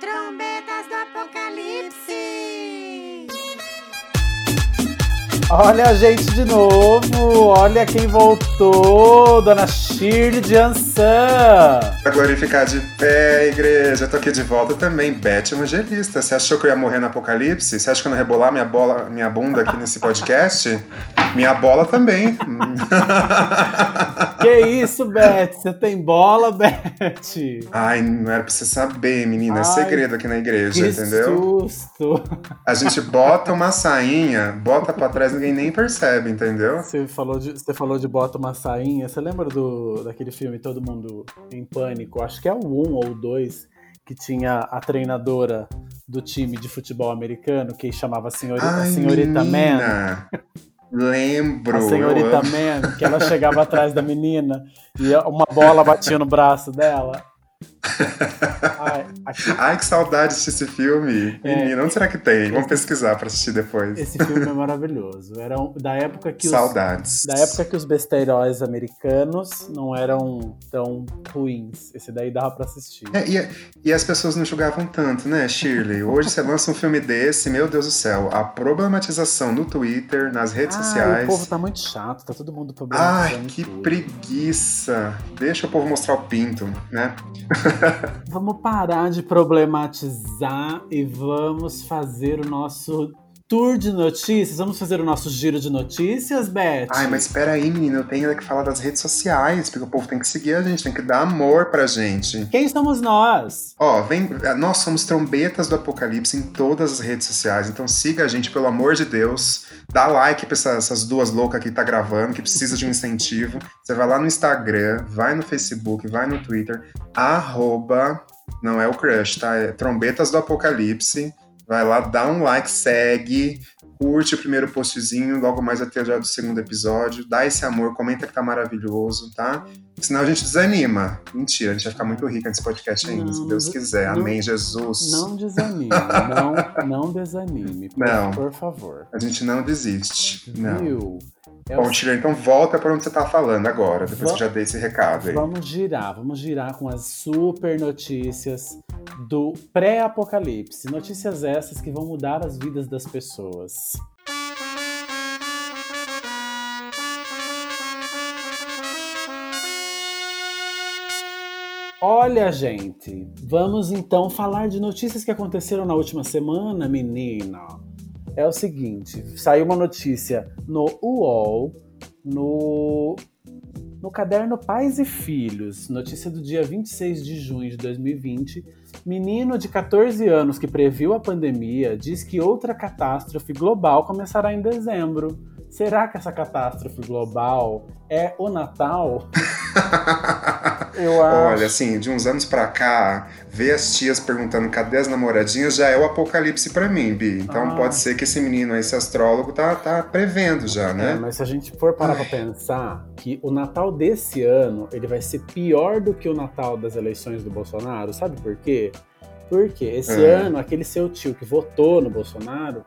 Trombetas do Apocalipse! Olha a gente de novo, olha quem voltou, Dona Shirley de Ansan. Pra glorificar de pé, igreja. Eu tô aqui de volta também, Beth Evangelista. Você achou que eu ia morrer no apocalipse? Você acha que eu não rebolar minha bola, minha bunda aqui nesse podcast? minha bola também. que isso, Beth? Você tem bola, Beth? Ai, não era pra você saber, menina. É Ai, segredo aqui na igreja, Que entendeu? susto. A gente bota uma sainha, bota pra trás, ninguém nem percebe, entendeu? Você falou de, você falou de bota uma sainha. Você lembra do, daquele filme Todo Mundo em Pânico? Acho que é o 1 ou o 2, que tinha a treinadora do time de futebol americano, que chamava senhorita, Ai, senhorita Man. Lembro. A senhorita. Man, que ela chegava atrás da menina e uma bola batia no braço dela. Ai, Ai, que saudade desse filme. É. Onde será que tem? Vamos pesquisar pra assistir depois. esse filme é maravilhoso. Era um- da época que os, Saudades. da época que os besteiróis americanos não eram tão ruins. Esse daí dava pra assistir. É, e, e as pessoas não julgavam tanto, né, Shirley? Hoje você lança um filme desse, meu Deus do céu, a problematização no Twitter, nas redes Ah, sociais. o povo tá muito chato, tá todo mundo Ai, problematizando que tudo. preguiça. Deixa o povo mostrar o pinto, né? Vamos parar de problematizar e vamos fazer o nosso tour de notícias. Vamos fazer o nosso giro de notícias, Beth? Ai, mas espera aí, menina, eu tenho que falar das redes sociais, porque o povo tem que seguir a gente, tem que dar amor pra gente. Quem somos nós? Ó, vem, nós somos trombetas do apocalipse em todas as redes sociais, então siga a gente, pelo amor de Deus. Dá like pra essa- essas duas loucas que tá gravando, que precisa de um incentivo. Você vai lá no Instagram, vai no Facebook, vai no Twitter, arroba, não é o crush, tá? É trombetas do apocalipse. Vai lá, dá um like, segue, curte o primeiro postzinho, logo mais ter já do segundo episódio. Dá esse amor, comenta que tá maravilhoso, tá? Senão a gente desanima. Mentira, a gente vai ficar muito rica nesse podcast ainda, se Não, Deus não- quiser. não- Amém, Jesus. Não desanime, não, não desanime, por, Não. por favor. A gente não desiste. Não. Viu? É Bom, então volta para onde você tá falando agora, depois que eu já dei esse recado aí. Vamos girar, vamos girar com as super notícias do pré-apocalipse. Notícias essas que vão mudar as vidas das pessoas. Olha, gente, vamos então falar de notícias que aconteceram na última semana, menina. É o seguinte, saiu uma notícia no UOL, no no caderno Pais e Filhos, notícia do dia 26 de junho de 2020, menino de 14 anos que previu a pandemia diz que outra catástrofe global começará em dezembro. Será que essa catástrofe global é o Natal? Eu acho. Olha, assim, de uns anos pra cá, ver as tias perguntando cadê as namoradinhas já é o apocalipse pra mim, Bi. Então Ah. pode ser que esse menino, esse astrólogo, tá, tá prevendo já, É, né? mas se a gente for parar pra pensar que o Natal desse ano ele vai ser pior do que o Natal das eleições do Bolsonaro, sabe por quê? Porque esse É. ano, aquele seu tio que votou no Bolsonaro,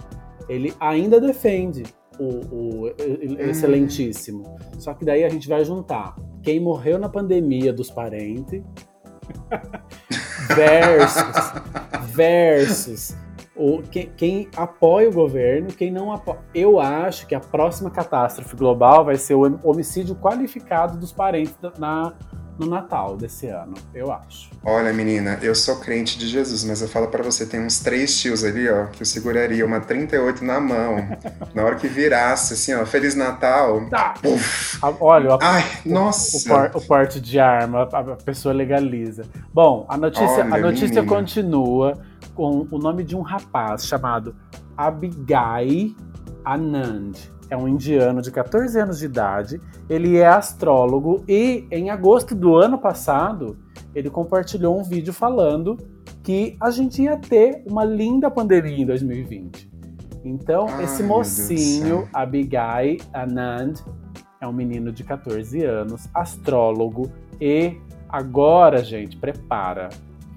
ele ainda defende o, o excelentíssimo. Só que daí a gente vai juntar quem morreu na pandemia dos parentes versus versus o, quem, quem apoia o governo, quem não apoia. Eu acho que a próxima catástrofe global vai ser o homicídio qualificado dos parentes na, no Natal desse ano. Eu acho. Olha, menina, eu sou crente de Jesus, mas eu falo pra você, tem uns três tios ali, ó, que eu seguraria uma 38 na mão. na hora que virasse, assim, ó, Feliz Natal. Tá. Puf. A- Olha, a- Ai, o, nossa. por- o porte de arma, a, a pessoa legaliza. Bom, a notícia, Olha, a notícia menina. continua com o nome de um rapaz chamado Abigai Anand. É um indiano de 14 anos de idade. Ele é astrólogo e em agosto do ano passado ele compartilhou um vídeo falando que a gente ia ter uma linda pandemia em 2020. Então, Ai, esse mocinho. Abigai Anand, é um menino de 14 anos, astrólogo, e agora, gente, prepara.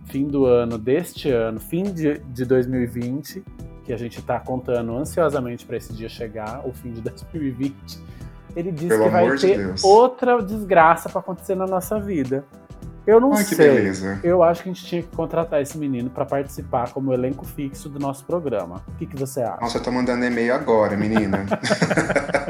Fim do ano deste ano, fim de, de 2020, que a gente tá contando ansiosamente para esse dia chegar, o fim de 2020. Ele disse Pelo que vai ter Deus. outra desgraça para acontecer na nossa vida. Eu não Ai, sei. Eu acho que a gente tinha que contratar esse menino pra participar como elenco fixo do nosso programa. O que, que você acha? Nossa, eu tô mandando e-mail agora, menina.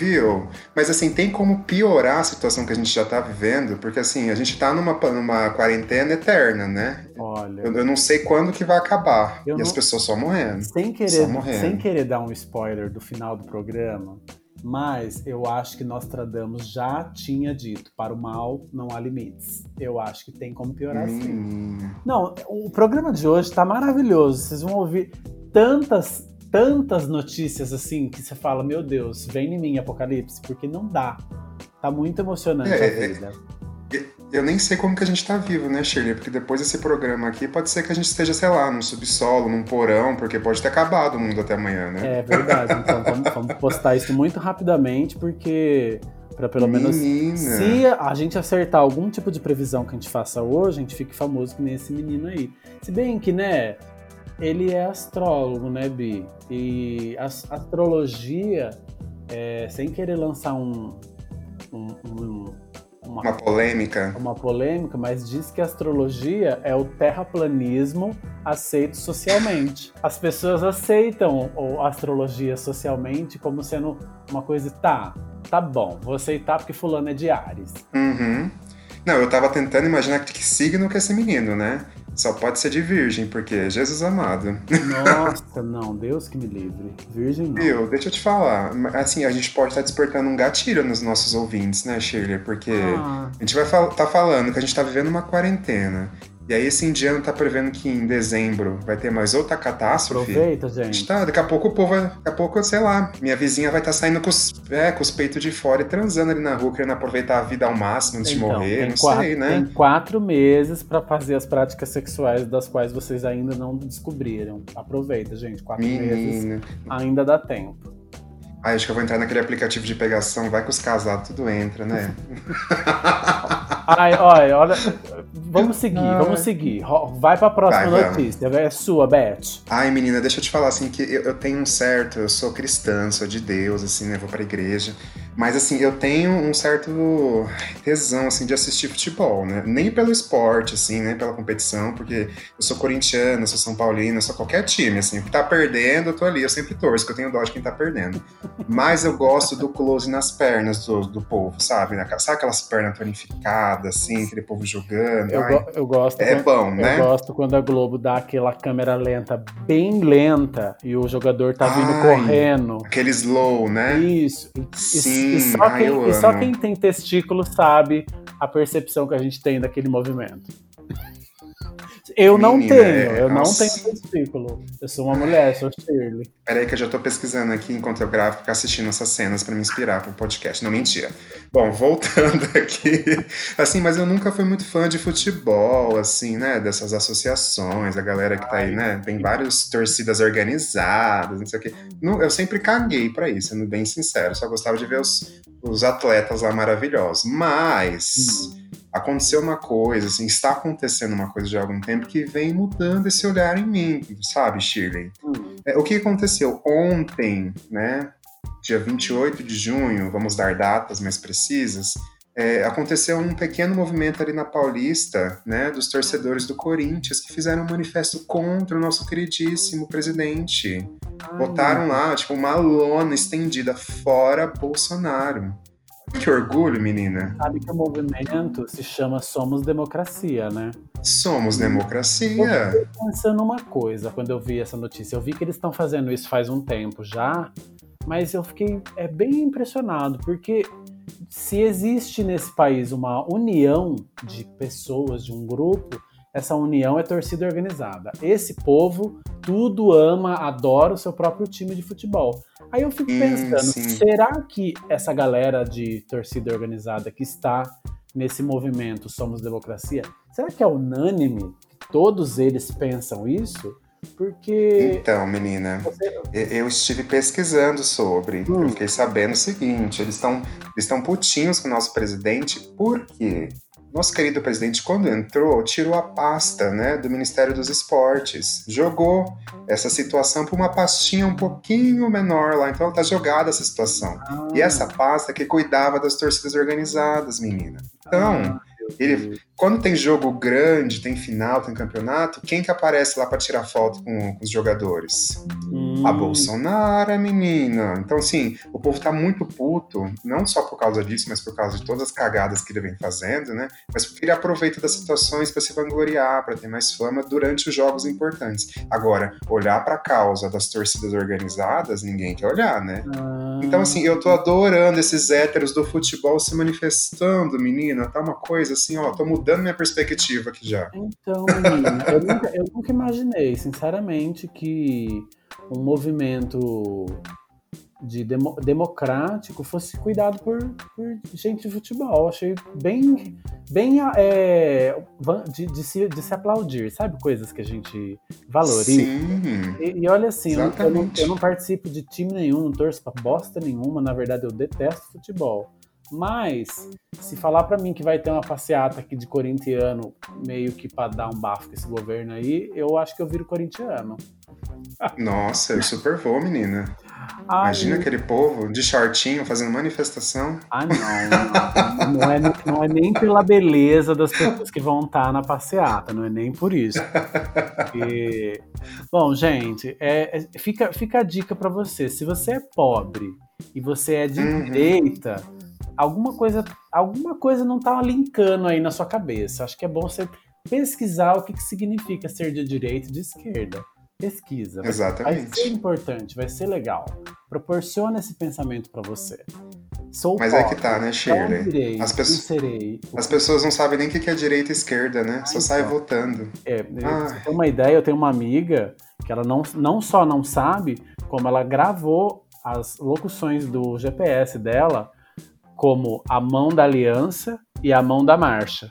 Viu? Mas assim, tem como piorar a situação que a gente já tá vivendo? Porque assim, a gente tá numa, numa quarentena eterna, né? Olha, Eu, eu não sei quando que vai acabar. E as não- pessoas só morrendo. sem Só querer, morrendo. sem querer dar um spoiler do final do programa, mas eu acho que Nostradamus já tinha dito: para o mal não há limites. Eu acho que tem como piorar sim. Menina. Não, o programa de hoje tá maravilhoso. Vocês vão ouvir tantas, tantas notícias assim que você fala, meu Deus, vem em mim, Apocalipse, porque não dá. Tá muito emocionante É, a é, vida. Eu nem sei como que a gente tá vivo, né, Shirley? Porque depois desse programa aqui, pode ser que a gente esteja, sei lá, num subsolo, num porão, porque pode ter acabado o mundo até amanhã, né? É verdade. Então vamos, vamos postar isso muito rapidamente, porque para pelo menos Menina. se a gente acertar algum tipo de previsão que a gente faça hoje, a gente fique famoso que nem esse menino aí. Se bem que, né, ele é astrólogo, né, Bi? E a as- astrologia, é, sem querer lançar um, um- um- uma, Uma polêmica. uma polêmica, mas diz que a astrologia é o terraplanismo aceito socialmente. As pessoas aceitam a astrologia socialmente como sendo uma coisa, tá, tá bom, vou aceitar porque fulano é de Ares. Uhum. Não, eu tava tentando imaginar que signo que é esse menino, né? Só pode ser de virgem, porque Jesus amado. Nossa, não, Deus que me livre. Virgem não. Viu, deixa eu te falar. Assim, a gente pode estar despertando um gatilho nos nossos ouvintes, né, Shirley? Porque Ah, a gente vai estar tá falando que a gente tá vivendo uma quarentena. E aí esse indiano tá prevendo que em dezembro vai ter mais outra catástrofe. aproveita, gente tá, daqui a pouco o povo vai, daqui a pouco, sei lá, minha vizinha vai estar saindo com os, é, com os peitos de fora e transando ali na rua, querendo aproveitar a vida ao máximo antes de morrer, Então, não quatro, sei, né? tem quatro meses pra fazer as práticas sexuais das quais vocês ainda não descobriram. Aproveita, gente. Quatro meses Menina. ainda dá tempo. Ai, acho que eu vou entrar naquele aplicativo de pegação, vai que os casados tudo entra, né? Ai, olha, olha. Vamos seguir, Ai. vamos seguir. Vai pra próxima Vai, vamos. notícia. É sua, Beth. Ai, menina, deixa eu te falar assim que eu, eu tenho um certo, eu sou cristã, sou de Deus, assim, né? Vou pra igreja. Mas assim, eu tenho um certo tesão, assim, de assistir futebol, né? Nem pelo esporte, assim, nem pela competição, porque eu sou corintiano, eu sou são paulino, eu sou qualquer time, assim. O que tá perdendo, eu tô ali, eu sempre torço, que eu tenho dó de quem tá perdendo. Mas eu gosto do close nas pernas do, do povo, sabe? Sabe aquelas pernas tonificadas, assim, aquele povo jogando? Eu, Ai, go- eu gosto. é quando- bom, Eu né? gosto quando a Globo dá aquela câmera lenta, bem lenta, e o jogador tá vindo Ai. correndo. Aquele slow, né? Isso. E, Sim, e só ai, quem, eu e só quem tem testículo sabe a percepção que a gente tem daquele movimento. Eu não Menina, tenho, eu não nossa. tenho testículo. Eu sou uma mulher, sou Shirley. Peraí que eu já tô pesquisando aqui enquanto eu gravo, ficar assistindo essas cenas pra me inspirar pro podcast. Não, mentira. Bom, voltando aqui. Assim, mas eu nunca fui muito fã de futebol, assim, né? Dessas associações, a galera que tá aí, né? Tem várias torcidas organizadas, não sei o quê. Não, eu sempre caguei pra isso, sendo bem sincero. Só gostava de ver os, os atletas lá maravilhosos. Mas. Aconteceu uma coisa, assim, está acontecendo uma coisa de algum tempo que vem mudando esse olhar em mim, sabe, Shirley? É, o que aconteceu ontem, né? Dia 28 de junho, vamos dar datas mais precisas. é, aconteceu um pequeno movimento ali na Paulista, né, dos torcedores do Corinthians que fizeram um manifesto contra o nosso queridíssimo presidente. Botaram lá, tipo, uma lona estendida fora Bolsonaro. Que orgulho, menina. Sabe que o movimento se chama Somos Democracia, né? Somos democracia. Pensando uma coisa quando eu vi essa notícia, eu vi que eles estão fazendo isso faz um tempo já, mas eu fiquei é, bem impressionado, porque se existe nesse país uma união de pessoas, de um grupo, essa união é torcida organizada. Esse povo tudo ama, adora o seu próprio time de futebol. Aí eu fico Sim, pensando, sim. será que essa galera de torcida organizada que está nesse movimento Somos Democracia, será que é unânime? Todos eles pensam isso? Porque Então, menina, você- eu estive pesquisando sobre. Hum. Eu fiquei sabendo o seguinte: eles estão eles putinhos com o nosso presidente, porque nosso querido presidente, quando entrou, tirou a pasta né, do Ministério dos Esportes. Jogou essa situação para uma pastinha um pouquinho menor lá. Então tá jogada essa situação. E essa pasta que cuidava das torcidas organizadas, menina. Então, Ah, Ele, quando tem jogo grande, tem final, tem campeonato, quem que aparece lá para tirar foto com, com os jogadores? Hum. A Bolsonaro, menina. Então, assim, o povo tá muito puto, não só por causa disso, mas por causa de todas as cagadas que ele vem fazendo, né? Mas porque ele aproveita das situações para se vangloriar, para ter mais fama durante os jogos importantes. Agora, olhar para a causa das torcidas organizadas, ninguém quer olhar, né? Ah. Então, assim, eu tô adorando esses héteros do futebol se manifestando, menina. Tá uma coisa assim, ó, tô mudando minha perspectiva aqui já. Então, eu, nunca, eu nunca imaginei, sinceramente, que um movimento de demo, democrático fosse cuidado por, por, gente de futebol. Achei bem, bem é, de, de, se, de se aplaudir, sabe? Coisas que a gente valoriza. Sim, e, e olha assim, eu, eu, não, eu, não, participo de time nenhum, não torço pra bosta nenhuma, na verdade eu detesto futebol. Mas, se falar para mim que vai ter uma passeata aqui de corintiano, meio que para dar um bafo com esse governo aí, eu acho que eu viro corintiano. Nossa, eu super vou, menina. Ai, Imagina aquele povo de shortinho fazendo manifestação. Ah, não. Não, é, não é nem pela beleza das pessoas que vão estar na passeata, não é nem por isso. E... Bom, gente, é, é, fica, fica a dica para você. Se você é pobre e você é de uhum. direita, alguma coisa, alguma coisa não tá linkando aí na sua cabeça. Acho que é bom você pesquisar o que, que significa ser de direita e de esquerda. Pesquisa. Exatamente. Vai ser importante, vai ser legal. Proporciona esse pensamento para você. Sou Mas pobre, é que tá, né, Shirley? Direi, as, pessoas, as pessoas não sabem nem o que é direita e esquerda, né? Ah, Só então. sai votando. É, ah. uma ideia, eu tenho uma amiga que ela não, não só não sabe, como ela gravou as locuções do GPS dela como a mão da aliança e a mão da marcha.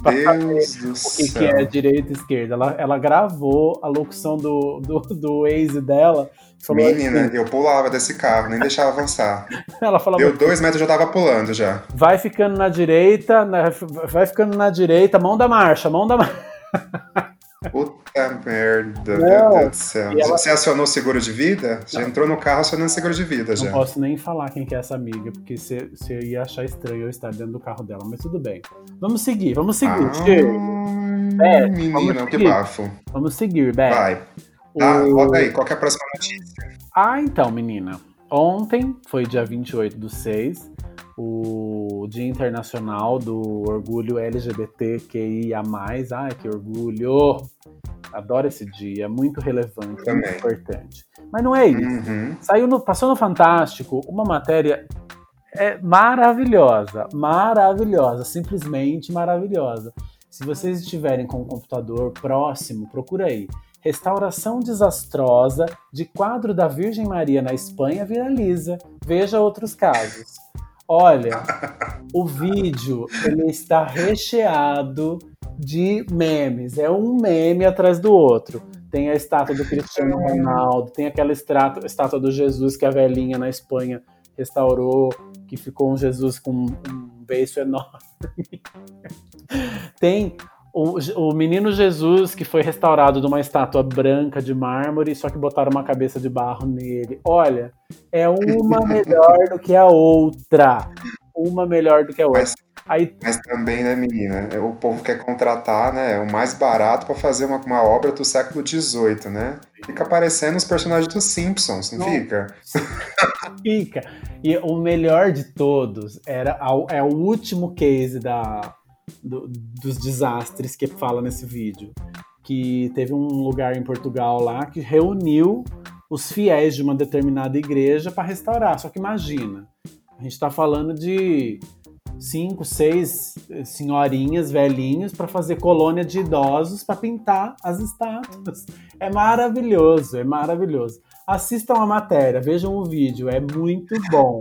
Deus do o que, céu. que é direita e esquerda. Ela, ela gravou a locução do, do, do Waze dela. Menina, assim, eu pulava desse carro, nem deixava avançar. ela falava, Deu dois metros, eu já tava pulando já. Vai ficando na direita, vai ficando na direita, mão da marcha, mão da marcha. Puta merda, meu Deus do céu. Ela... Você acionou seguro de vida? Já não. entrou no carro acionando seguro de vida já. Não posso nem falar quem que é essa amiga, porque você, você ia achar estranho eu estar dentro do carro dela, mas tudo bem. Vamos seguir, vamos seguir. Ah, é, menina, que bafo. Vamos seguir, Beth. Vai. Tá, o... roda aí, qual é a próxima notícia? Ah, então, menina. Ontem foi dia 28 do 6, o Dia Internacional do Orgulho LGBTQIA+. Ai, que orgulho! Adoro esse dia, é muito relevante, muito importante. Mas não é isso. Uhum. Saiu no, passou no Fantástico uma matéria é maravilhosa, maravilhosa, simplesmente maravilhosa. Se vocês estiverem com o computador próximo, procura aí. Restauração desastrosa de quadro da Virgem Maria na Espanha viraliza. Veja outros casos. Olha, o vídeo ele está recheado de memes. É um meme atrás do outro. Tem a estátua do Cristiano Ronaldo, tem aquela estátua, estátua do Jesus que a velhinha na Espanha restaurou, que ficou um Jesus com um beiço enorme. tem o, o menino Jesus que foi restaurado de uma estátua branca de mármore, só que botaram uma cabeça de barro nele. Olha, é uma melhor do que a outra. Uma melhor do que a outra. Mas, Aí... mas também, né, menina? O povo quer contratar, né? O mais barato para fazer uma, uma obra do século XVIII, né? Fica aparecendo os personagens dos Simpsons, não, não. fica? Fica. E o melhor de todos era é o último case da, do, dos desastres que fala nesse vídeo. Que teve um lugar em Portugal lá que reuniu os fiéis de uma determinada igreja para restaurar. Só que imagina, a gente está falando de cinco, seis senhorinhas velhinhas para fazer colônia de idosos para pintar as estátuas. É maravilhoso, é maravilhoso. Assistam a matéria, vejam o vídeo, é muito bom.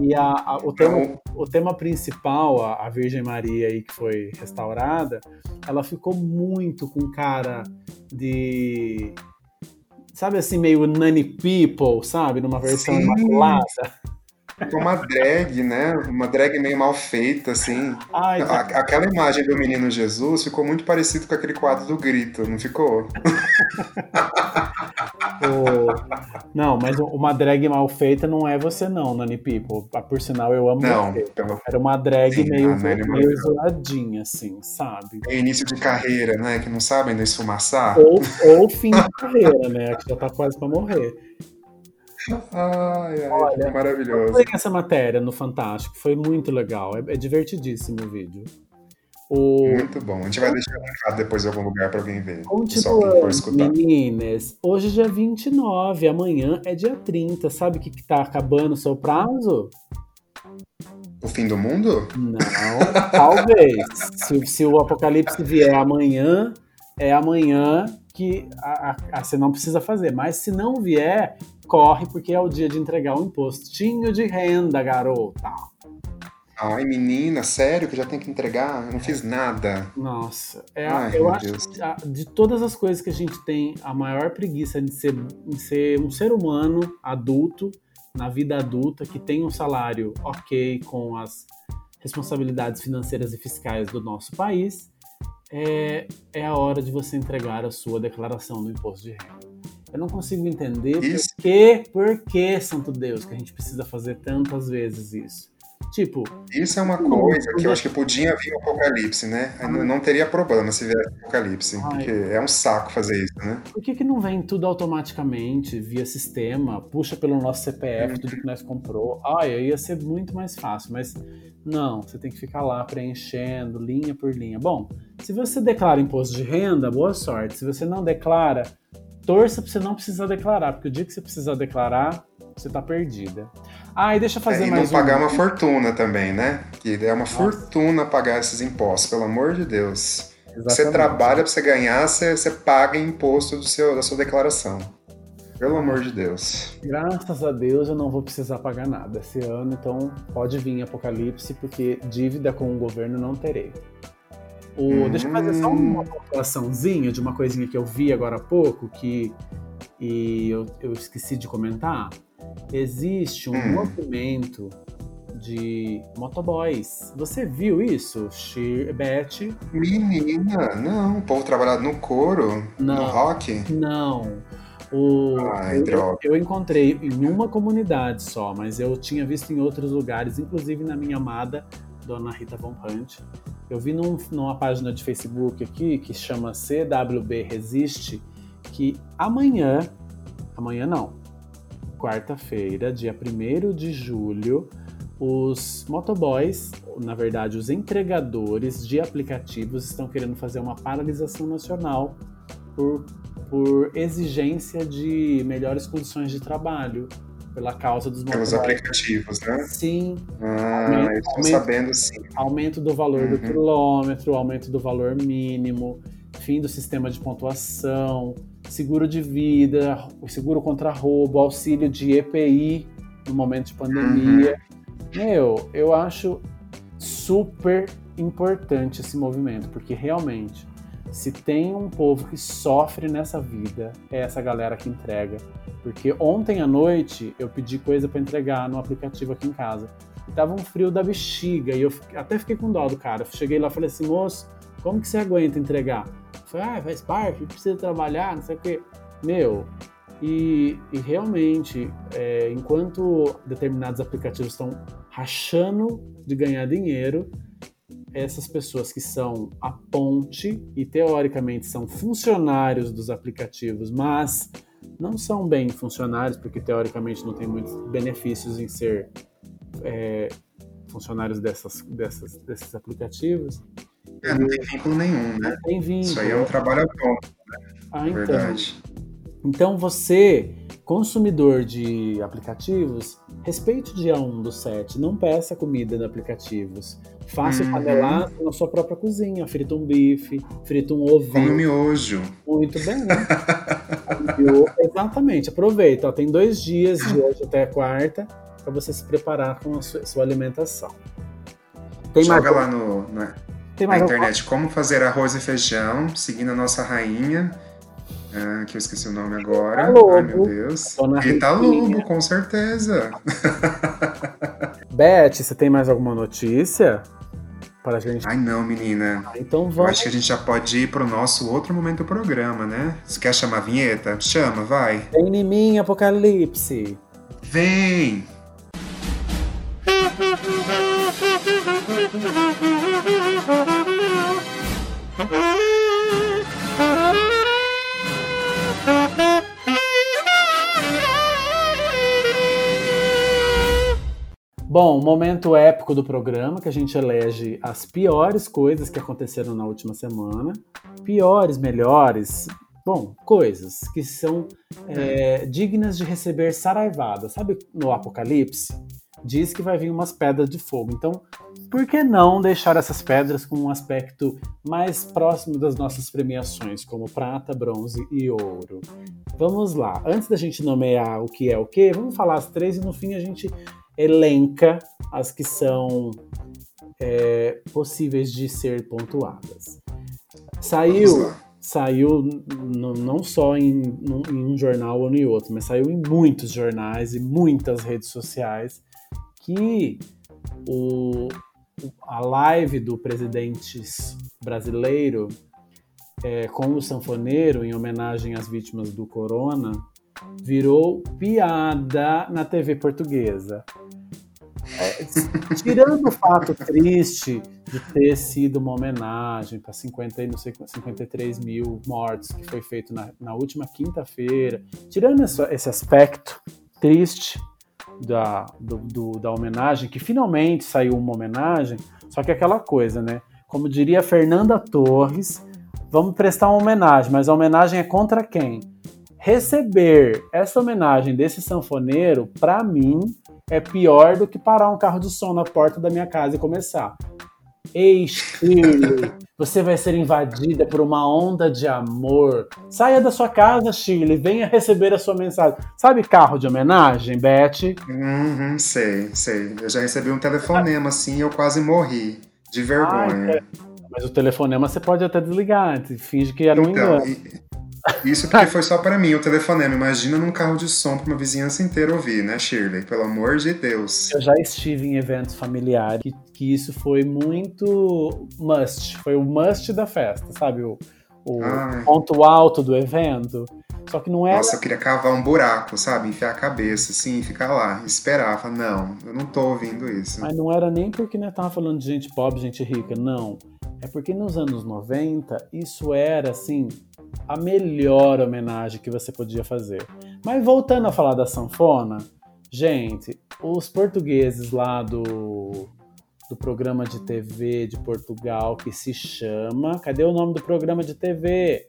E a, a, o, tema, o tema principal, a, a, Virgem Maria aí que foi restaurada, ela ficou muito com cara de. Sabe assim, meio Nanny People, sabe? Numa versão Sim. imaculada. Ficou uma drag, né? Uma drag meio mal feita, assim. Ai, tá. Aquela imagem do menino Jesus ficou muito parecido com aquele quadro do grito, não ficou? O... Não, mas uma drag mal feita não é você não, Nani People. Ah, por sinal, eu amo não, você. Eu... Era uma drag Sim, meio, é meio zoadinha, assim, sabe? É início de carreira, né? Que não sabem ainda esfumaçar. Ou, ou fim de carreira, né? Que já tá quase pra morrer. Ai, ai, Olha, que maravilhoso. Foi essa matéria no Fantástico, foi muito legal. É, é divertidíssimo o vídeo. O... Muito bom. A gente vai deixar linkado depois em algum lugar pra alguém ver. Continuando, escutar. meninas, hoje é dia 29, amanhã é dia 30. Sabe o que, que tá acabando o seu prazo? O fim do mundo? Não, talvez. Se, se o apocalipse vier amanhã, é amanhã que a, a- a- você não precisa fazer. Mas se não vier, corre, porque é o dia de entregar o impostinho de renda, garota. Ai, menina, sério que já tem que entregar? Eu não fiz nada. Nossa, é Ai, eu acho Deus. que a- de todas as coisas que a gente tem, a maior preguiça de ser, em ser um ser humano adulto, na vida adulta, que tem um salário ok com as responsabilidades financeiras e fiscais do nosso país, é, é a hora de você entregar a sua declaração do imposto de renda. Eu não consigo entender Isso. por que, por que, santo Deus, que a gente precisa fazer tantas vezes isso. Tipo, Isso é uma coisa que eu acho que podia vir o apocalipse, né? Aí Não, não teria problema se viesse o apocalipse. Ai. Porque é um saco fazer isso, né? Por que, que não vem tudo automaticamente, via sistema, puxa pelo nosso CPF, tudo que nós comprou? Ai, ia ser muito mais fácil, mas não, você tem que ficar lá preenchendo, linha por linha. Bom, se você declara imposto de renda, boa sorte. Se você não declara, torça para você não precisar declarar, porque o dia que você precisar declarar, você tá perdida. Ah, e deixa eu fazer É, e não mais pagar um. uma fortuna também, né? Que é uma fortuna pagar esses impostos, pelo amor de Deus. Você Exatamente. trabalha pra você ganhar, você, você paga imposto do seu, da sua declaração. Pelo amor de Deus. Graças a Deus eu não vou precisar pagar nada esse ano, então pode vir apocalipse, porque dívida com o governo não terei. O- Deixa eu fazer só uma pontuaçãozinha de uma coisinha que eu vi agora há pouco, que e eu, eu esqueci de comentar. Existe um Hum. movimento de motoboys. Você viu isso, Beth? Menina, não. O povo trabalhado no couro, Não. no rock. Não. O, Ai, eu, droga. eu encontrei em uma comunidade só, mas eu tinha visto em outros lugares, inclusive na minha amada Dona Rita Von Hunt. Eu vi num- numa página de Facebook aqui que chama CWB Resiste, que amanhã, amanhã não, quarta-feira, dia 1 de julho, os motoboys, na verdade os entregadores de aplicativos, estão querendo fazer uma paralisação nacional por, por exigência de melhores condições de trabalho, pela causa dos Pelos aplicativos, né? Sim, Ah, Aumento- estou aumento. sabendo sim. aumento do valor do Uhum. quilômetro, aumento do valor mínimo, fim do sistema de pontuação, seguro de vida, o seguro contra roubo, auxílio de EPI no momento de pandemia. Meu, eu acho super importante esse movimento, porque realmente, se tem um povo que sofre nessa vida, é essa galera que entrega. Porque ontem à noite eu pedi coisa para entregar no aplicativo aqui em casa. E tava um frio da bexiga e eu até fiquei com dó do cara. Cheguei lá e falei assim, moço, como que você aguenta entregar? Falei, ah, faz parte, precisa trabalhar, não sei o quê. Meu, e, e realmente, é, enquanto determinados aplicativos estão rachando de ganhar dinheiro, essas pessoas que são a ponte e teoricamente são funcionários dos aplicativos, mas não são bem funcionários, porque teoricamente não tem muitos benefícios em ser é, funcionários dessas, dessas, desses aplicativos. É, não tem vínculo nenhum, né? Tem vindo. Isso aí é um trabalho autônomo, ah, é então. verdade. Então você, consumidor de aplicativos, respeite o dia 1 do 7, não peça comida em aplicativos. Faça o Uhum. panelaço na sua própria cozinha, frita um bife, frita um Come o ovinho. miojo. Muito bem. Eu- exatamente, aproveita. ó, tem dois dias de hoje até quarta para você se preparar com a sua, sua alimentação. Tem mais, Joga lá no, na, na mais internet como fazer arroz e feijão, seguindo a nossa rainha. Ah, que eu esqueci o nome agora. Tá Lobo. Ai, meu Deus. Rita Ritinha. Lobo, com certeza. Beth, você tem mais alguma notícia? Para a gente. Ai, não, menina. Então Eu vamos. acho que a gente já pode ir pro nosso outro momento do programa, né? Você quer chamar a vinheta? Chama, vai. Vem em mim, Apocalipse. Vem! Bom, momento épico do programa que a gente elege as piores coisas que aconteceram na última semana. Piores, melhores. Bom, coisas que são é, dignas de receber saraivada. Sabe no Apocalipse? Diz que vai vir umas pedras de fogo. Então, por que não deixar essas pedras com um aspecto mais próximo das nossas premiações, como prata, bronze e ouro? Vamos lá. Antes da gente nomear o que é o que, vamos falar as três e no fim a gente elenca as que são é, possíveis de ser pontuadas. Saiu, saiu não só em, em um jornal ou em outro, mas saiu em muitos jornais e muitas redes sociais que o, o- a live do presidente brasileiro é, com o sanfoneiro em homenagem às vítimas do corona virou piada na TV portuguesa. É, tirando o fato triste de ter sido uma homenagem para 50 e não sei, 53 mil mortos que foi feito na, na última quinta-feira, tirando esse, esse aspecto triste da, do- do- da homenagem, que finalmente saiu uma homenagem, só que aquela coisa, né? Como diria Fernanda Torres, vamos prestar uma homenagem, mas a homenagem é contra quem? Receber essa homenagem desse sanfoneiro, para mim, é pior do que parar um carro de som na porta da minha casa e começar. Ei, Shirley, você vai ser invadida por uma onda de amor. Saia da sua casa, Shirley, venha receber a sua mensagem. Sabe carro de homenagem, Beth? Uhum, sei, sei. Eu já recebi um telefonema assim e eu quase morri. De vergonha. Ai, Mas o telefonema você pode até desligar, finge que era um então, engano. e- isso porque foi só pra mim o telefonema. Imagina num carro de som pra uma vizinhança inteira ouvir, né, Shirley? Pelo amor de Deus. Eu já estive em eventos familiares que, que isso foi muito must. Foi o must da festa, sabe? O, o ponto alto do evento. Só que não era. Nossa, eu queria cavar um buraco, sabe? Enfiar a cabeça, assim, ficar lá, esperar. Falar, não, eu não tô ouvindo isso. Mas não era nem porque nós tava falando de gente pobre, gente rica, não. É porque nos anos 90 isso era assim a melhor homenagem que você podia fazer. Mas voltando a falar da sanfona, gente, os portugueses lá do do programa de TV de Portugal que se chama, cadê o nome do programa de TV?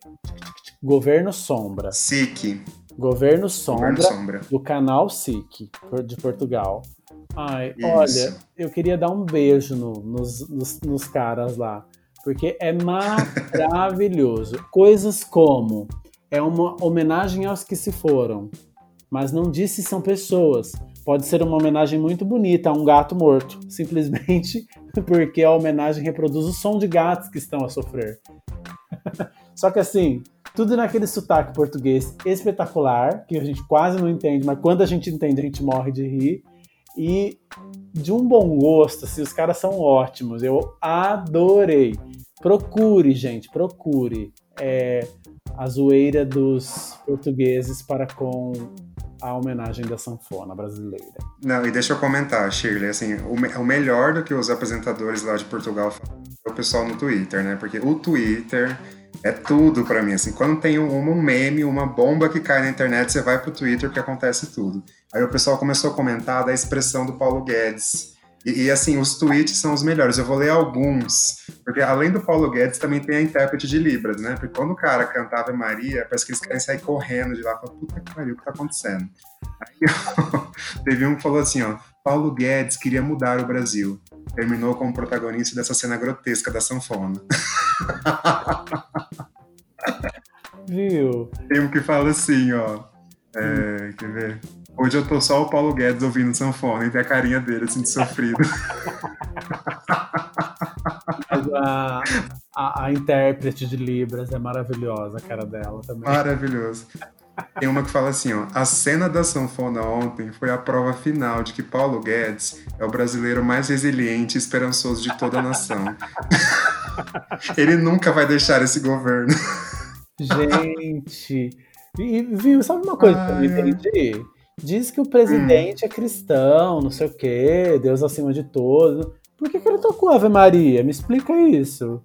Governo Sombra. SIC, Governo Sombra Governo Sombra. do canal SIC de Portugal. Ai, Isso. olha, eu queria dar um beijo no- nos, nos- nos caras lá, porque é maravilhoso. Coisas como é uma homenagem aos que se foram, mas não disse são pessoas. Pode ser uma homenagem muito bonita a um gato morto, simplesmente porque a homenagem reproduz o som de gatos que estão a sofrer. Só que assim, tudo naquele sotaque português espetacular, que a gente quase não entende, mas quando a gente entende, a gente morre de rir. E de um bom gosto, assim, os caras são ótimos. Eu adorei. Procure, gente, procure é, a zoeira dos portugueses para com a homenagem da sanfona brasileira. Não, e deixa eu comentar, Shirley, assim, o, me- o melhor do que os apresentadores lá de Portugal falam é o pessoal no Twitter, né? Porque o Twitter é tudo pra mim, assim, quando tem um, meme, uma bomba que cai na internet, você vai pro Twitter porque acontece tudo. Aí o pessoal começou a comentar da expressão do Paulo Guedes. E, e, assim, os tweets são os melhores. Eu vou ler alguns, porque além do Paulo Guedes também tem a intérprete de Libras, né? Porque quando o cara canta Ave Maria, parece que eles querem sair correndo de lá. Fala, puta que pariu, o que tá acontecendo? Aí teve um que falou assim, ó, Paulo Guedes queria mudar o Brasil. Terminou como protagonista dessa cena grotesca da sanfona. Viu? Tem um que fala assim, ó. É, quer ver? Hoje eu tô só o Paulo Guedes ouvindo sanfona e tem a carinha dele, assim, de sofrido. Mas a, A, a intérprete de Libras é maravilhosa, a cara dela também. Maravilhoso. Tem uma que fala assim, ó. A cena da sanfona ontem foi a prova final de que Paulo Guedes é o brasileiro mais resiliente e esperançoso de toda a nação. Ele nunca vai deixar esse governo. Gente. E, viu, sabe uma coisa que eu não entendi? Diz que o presidente hum. é cristão, não sei o quê, Deus acima de todos. Por que, que ele tocou Ave Maria? Me explica isso.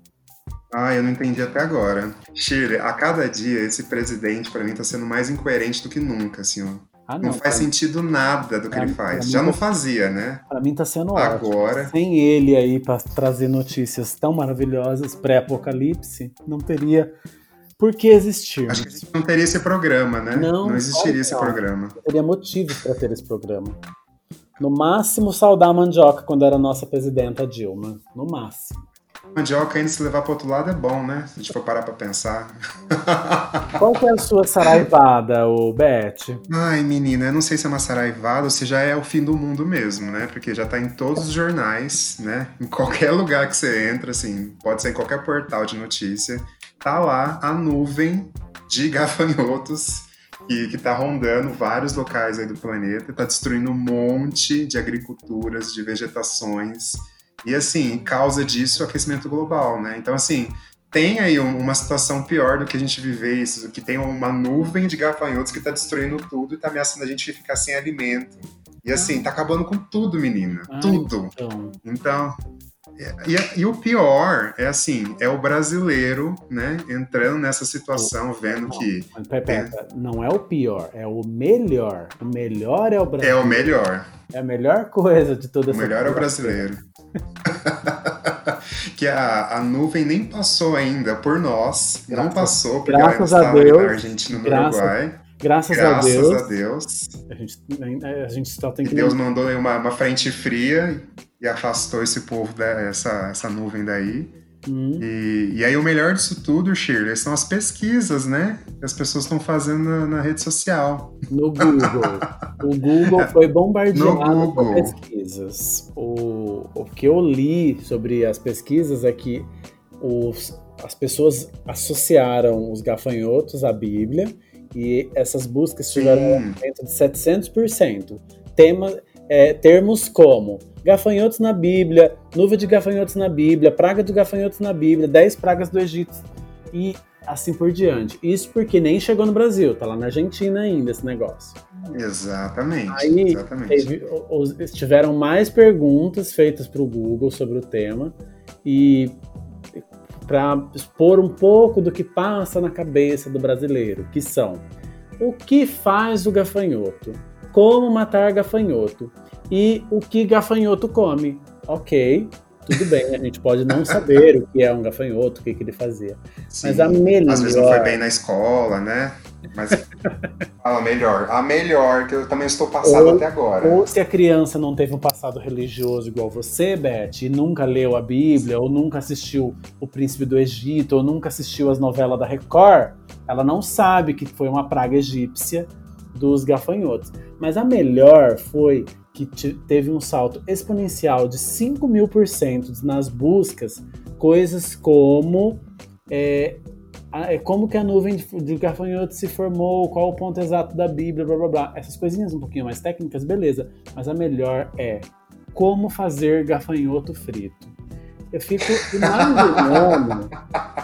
Ah, eu não entendi até agora. Shirley, a cada dia esse presidente, para mim, tá sendo mais incoerente do que nunca, assim, ó. Ah, não, não, faz sentido nada do que ele faz. Já não tá, fazia, né? Pra mim tá sendo Agora... ótimo. Sem ele aí para trazer notícias tão maravilhosas pré-apocalipse, não teria por que existir. Acho que não teria esse programa, né? Não, não existiria esse programa. Não teria motivos para ter esse programa. No máximo, saudar a mandioca quando era nossa presidenta Dilma. No máximo. Mandioca ainda se levar para outro lado é bom, né? Se a gente for parar para pensar. Qual que é a sua saraivada, o Beth? Ai, menina, eu não sei se é uma saraivada ou se já é o fim do mundo mesmo, né? Porque já tá em todos os jornais, né? Em qualquer lugar que você entra, assim, pode ser em qualquer portal de notícia tá lá a nuvem de gafanhotos que, que tá rondando vários locais aí do planeta, tá destruindo um monte de agriculturas, de vegetações, e assim, causa disso o aquecimento global, né? Então, assim, tem aí uma situação pior do que a gente viver isso, que tem uma nuvem de gafanhotos que tá destruindo tudo e tá ameaçando a gente ficar sem alimento. E assim, tá acabando com tudo, menina. Ai, tudo. Então, então e, e, o pior é assim, é o brasileiro, né, entrando nessa situação, vendo não, que. Pera, não é o pior, é o melhor. O melhor é o brasileiro. É o melhor. É a melhor coisa de toda essa O melhor é o brasileiro. que a, a nuvem nem passou ainda por nós, graças, não passou, porque graças a Deus, na Argentina no graças, Uruguai. Graças, graças a Deus. A Deus. A gente, a gente só tem que. Deus mandou uma, uma frente fria e afastou esse povo dessa essa nuvem daí. Hum. E, e, aí o melhor disso tudo, Shirley, são as pesquisas, né? Que as pessoas estão fazendo na, na, rede social. No Google. o Google foi bombardeado com pesquisas. O, o que eu li sobre as pesquisas é que os, as pessoas associaram os gafanhotos à Bíblia e essas buscas tiveram um aumento de 700%. Tema, é, termos como gafanhotos na Bíblia, nuvem de gafanhotos na Bíblia, praga de gafanhotos na Bíblia, 10 pragas do Egito e assim por diante. Isso porque nem chegou no Brasil, tá lá na Argentina ainda esse negócio. Exatamente. Aí exatamente. Teve, tiveram mais perguntas feitas para o Google sobre o tema e para expor um pouco do que passa na cabeça do brasileiro, que são o que faz o gafanhoto, como matar gafanhoto e o que gafanhoto come. Ok, tudo bem, a gente pode não saber o que é um gafanhoto, o que, que ele fazia. Sim, Mas a melhor. Às vezes não foi bem na escola, né? Mas fala melhor. A melhor, que eu também estou passado ou, até agora. Ou se a criança não teve um passado religioso igual você, Beth, e nunca leu a Bíblia, ou nunca assistiu O Príncipe do Egito, ou nunca assistiu as novelas da Record, ela não sabe que foi uma praga egípcia dos gafanhotos. Mas a melhor foi que teve um salto exponencial de 5 mil por cento nas buscas, coisas como é, é, como que a nuvem de, de gafanhotos se formou, qual o ponto exato da Bíblia, blá blá blá. Essas coisinhas um pouquinho mais técnicas, beleza. Mas a melhor é como fazer gafanhoto frito. Eu fico imaginando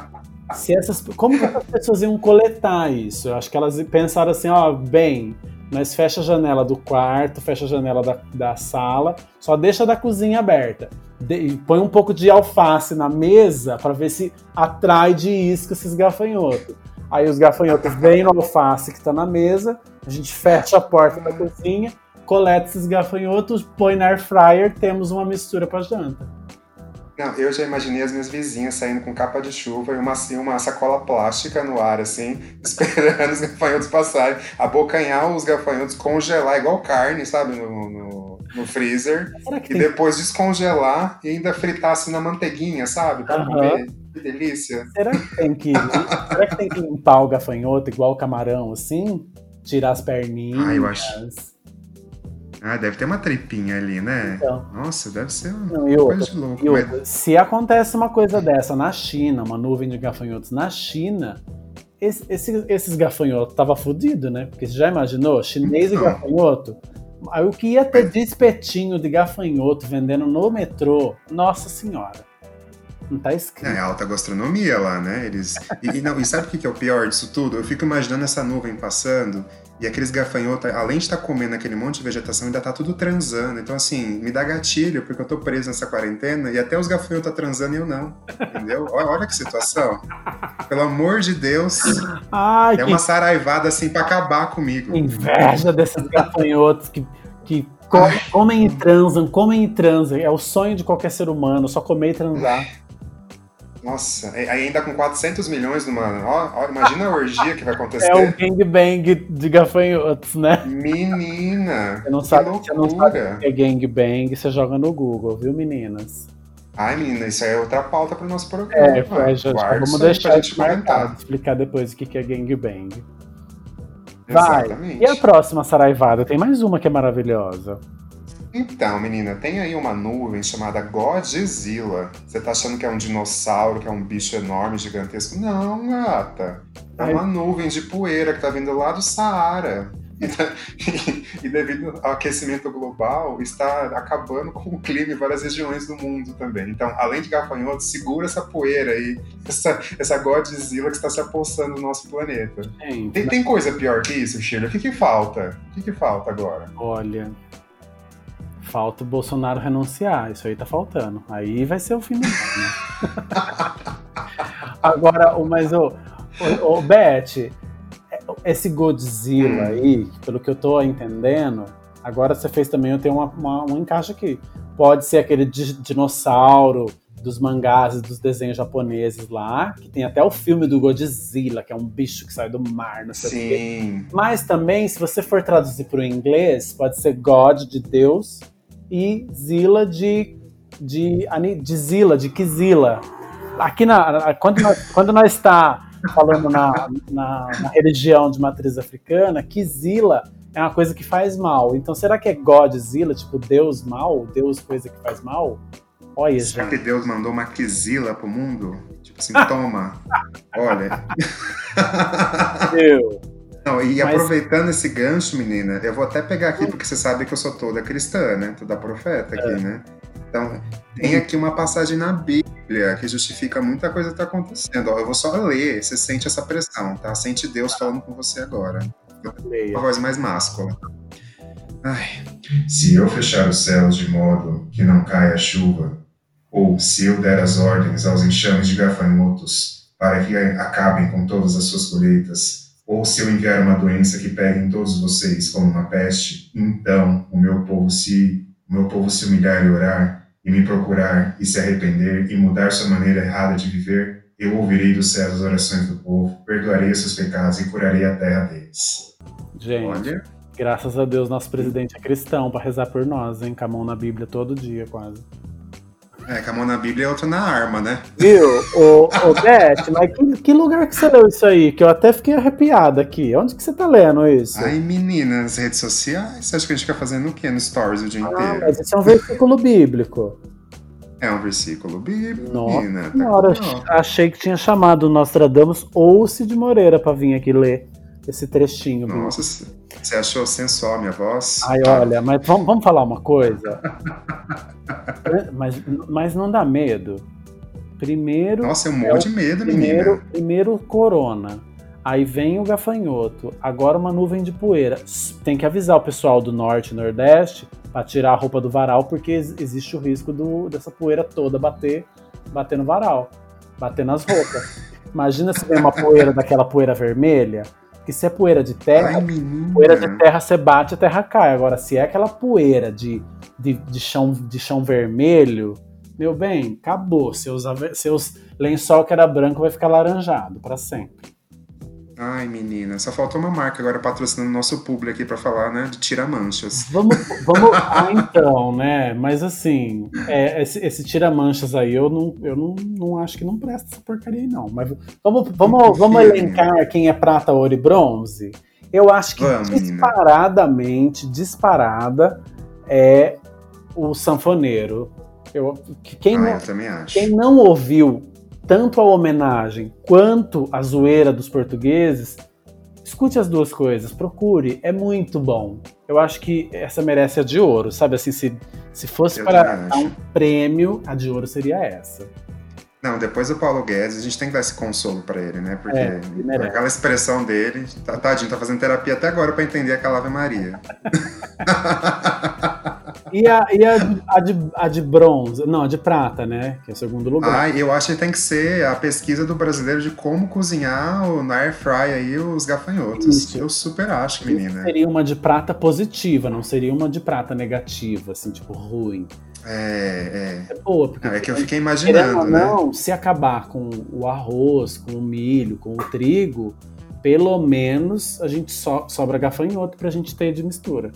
se essas, como que as pessoas iam coletar isso? Eu acho que elas pensaram assim, ó, bem, mas fecha a janela do quarto, fecha a janela da, da sala, só deixa da cozinha aberta. De, põe um pouco de alface na mesa para ver se atrai de isca esses gafanhotos. Aí os gafanhotos vêm no alface que está na mesa, a gente fecha a porta da cozinha, coleta esses gafanhotos, põe na air fryer, temos uma mistura para janta. Não, eu já imaginei as minhas vizinhas saindo com capa de chuva e uma, assim, uma sacola plástica no ar, assim, esperando os gafanhotos passarem, abocanhar os gafanhotos, congelar igual carne, sabe, no, no, no freezer, e depois descongelar e ainda fritar assim na manteiguinha, sabe, pra uhum. comer. Que delícia. Será que tem que, será que tem que limpar o gafanhoto igual o camarão, assim? Tirar as perninhas? Ah, eu acho Ah, deve ter uma tripinha ali, né? Então. Nossa, deve ser uma Não, e coisa outra, de louco. mas- outra, se acontece uma coisa dessa na China, uma nuvem de gafanhotos na China, esse- esse- esses gafanhotos tava fudido, né? Porque você já imaginou? Chinês e Então. gafanhoto? Aí o que ia ter de espetinho de gafanhoto vendendo no metrô? Nossa senhora. Não tá escrito. É alta gastronomia lá, né? Eles e, e não, e sabe o que é o pior disso tudo? Eu fico imaginando essa nuvem passando e aqueles gafanhotos, além de estar comendo aquele monte de vegetação, ainda tá tudo transando. Então assim, me dá gatilho porque eu tô preso nessa quarentena e até os gafanhotos tá transando e eu não, entendeu? Olha, olha que situação. Pelo amor de Deus, Ai, é que uma saraivada assim pra acabar comigo. inveja desses gafanhotos que, que co- comem e transam, comem e transam. É o sonho de qualquer ser humano, só comer e transar. Nossa, e- ainda com 400 milhões numa, ó, ó, imagina a orgia que vai acontecer. É o gangbang de gafanhotos, né? Menina, Você não sabe, você não sabe o que é gangbang, você joga no Google, viu, meninas? Ai, menina, isso aí é outra pauta pro nosso programa. É, foi, já, Guarda vamos deixar gente marcado, explicar depois o que que é gangbang. Vai. Exatamente. E a próxima saraivada? Tem mais uma que é maravilhosa. Então, menina, tem aí uma nuvem chamada Godzilla. Você tá achando que é um dinossauro, que é um bicho enorme, gigantesco? Não, gata. É uma nuvem de poeira que tá vindo lá do Saara. E, tá- e devido ao aquecimento global, está acabando com o clima em várias regiões do mundo também. Então, além de gafanhotos, segura essa poeira aí, essa, essa Godzilla que está se apossando do nosso planeta. Gente, Tem, tem coisa pior que isso, Shirley? O que, que falta? O que, que falta agora? olha. Falta o Bolsonaro renunciar, isso aí tá faltando. Aí vai ser o fim do mundo. Agora, o mas o, o, o Beth, esse Godzilla Hum. aí, pelo que eu tô entendendo, agora você fez também, eu tenho uma, uma- um encaixe aqui. Pode ser aquele di- dinossauro dos mangás e dos desenhos japoneses lá, que tem até o filme do Godzilla, que é um bicho que sai do mar, não sei o quê. Sim. Mas também, se você for traduzir para o inglês, pode ser God de Deus e Zilla de, de, de Zilla, de Kizila. Aqui, na, quando, nós, quando nós está falando na, na, na religião de matriz africana, Kizila é uma coisa que faz mal. Então, será que é Godzilla, tipo Deus mal, Deus coisa que faz mal? Olha, Será gente. que Deus mandou uma quizila pro mundo? Tipo assim, toma. Olha. Deus. Não, e Mas- aproveitando esse gancho, menina, eu vou até pegar aqui, porque você sabe que eu sou toda cristã, né? Toda profeta aqui, É. né? Então, tem aqui uma passagem na Bíblia que justifica muita coisa que tá acontecendo. Ó, eu vou só ler, você sente essa pressão, tá? Sente Deus falando com você agora. Leia. Uma voz mais máscula. Ai, se eu fechar os céus de modo que não caia chuva, ou se eu der as ordens aos enxames de gafanhotos para que acabem com todas as suas colheitas, ou se eu enviar uma doença que pegue em todos vocês como uma peste, então o meu povo se o meu povo se humilhar e orar e me procurar e se arrepender e mudar sua maneira errada de viver, eu ouvirei dos céus as orações do povo, perdoarei os seus pecados e curarei a terra deles. Gente, Olha, graças a Deus, nosso presidente é cristão para rezar por nós, hein? Com a mão na Bíblia todo dia, quase. É, com a mão na Bíblia é outra na arma, né? Viu? Ô, ô Beth, mas que, que lugar que você leu isso aí? Que eu até fiquei arrepiada aqui. Onde que você tá lendo isso? Ai, menina, nas redes sociais, você acha que a gente fica fazendo o quê no Stories o dia ah, inteiro? mas isso é um versículo bíblico. É um versículo bíblico, Nossa menina. Tá senhora, achei que tinha chamado o Nostradamus ou o Cid Moreira pra vir aqui ler esse trechinho. Nossa, você achou sensual minha voz? Ai, olha, mas vamos, vamos falar uma coisa? mas, mas não dá medo. Primeiro. Nossa, eu morro é o de medo, Primeiro, menina. primeiro corona. Aí vem o gafanhoto. Agora uma nuvem de poeira. Tem que avisar o pessoal do norte e nordeste para tirar a roupa do varal, porque ex- existe o risco do- dessa poeira toda bater, bater no varal, bater nas roupas. Imagina se vem uma poeira daquela poeira vermelha, que se é poeira de terra, Ai, poeira de terra você bate, a terra cai. Agora, se é aquela poeira de, de, de chão, de chão vermelho, meu bem, acabou. Seus, seus lençol que era branco vai ficar laranjado para sempre. Ai, menina, só faltou uma marca agora patrocinando o nosso público aqui pra falar, né? De tira-manchas. Vamos, vamos. Ah, então, né? Mas assim, é, esse, esse tira-manchas aí, eu, não, eu não, não acho que não presta essa porcaria aí, não. Mas vamos, vamos, vamos elencar quem é prata, ouro e bronze? Eu acho que Vamos, menina. disparadamente, disparada, é o sanfoneiro. Eu, quem, Ah, não, eu também acho. quem não ouviu tanto a homenagem quanto a zoeira dos portugueses, escute as duas coisas, procure, é muito bom. Eu acho que essa merece a de ouro, sabe? Assim, se, se fosse Eu para um prêmio, a de ouro seria essa. Não, depois do Paulo Guedes, a gente tem que dar esse consolo pra ele, né? Porque É, ele aquela expressão dele, tá, tadinho, tá fazendo terapia até agora pra entender aquela Ave Maria. E a, e a, de- a, de, a de bronze, não, a de prata, né? Que é o segundo lugar. Ai, eu acho que tem que ser a pesquisa do brasileiro de como cozinhar o, na air fry aí os gafanhotos. Isso. Eu super acho, menina. Seria uma de prata positiva, não seria uma de prata negativa, assim, tipo, ruim. É, É boa, porque é. É que eu fiquei imaginando, né? não, se acabar com o arroz, com o milho, com o trigo, pelo menos a gente so, sobra gafanhoto pra gente ter de mistura.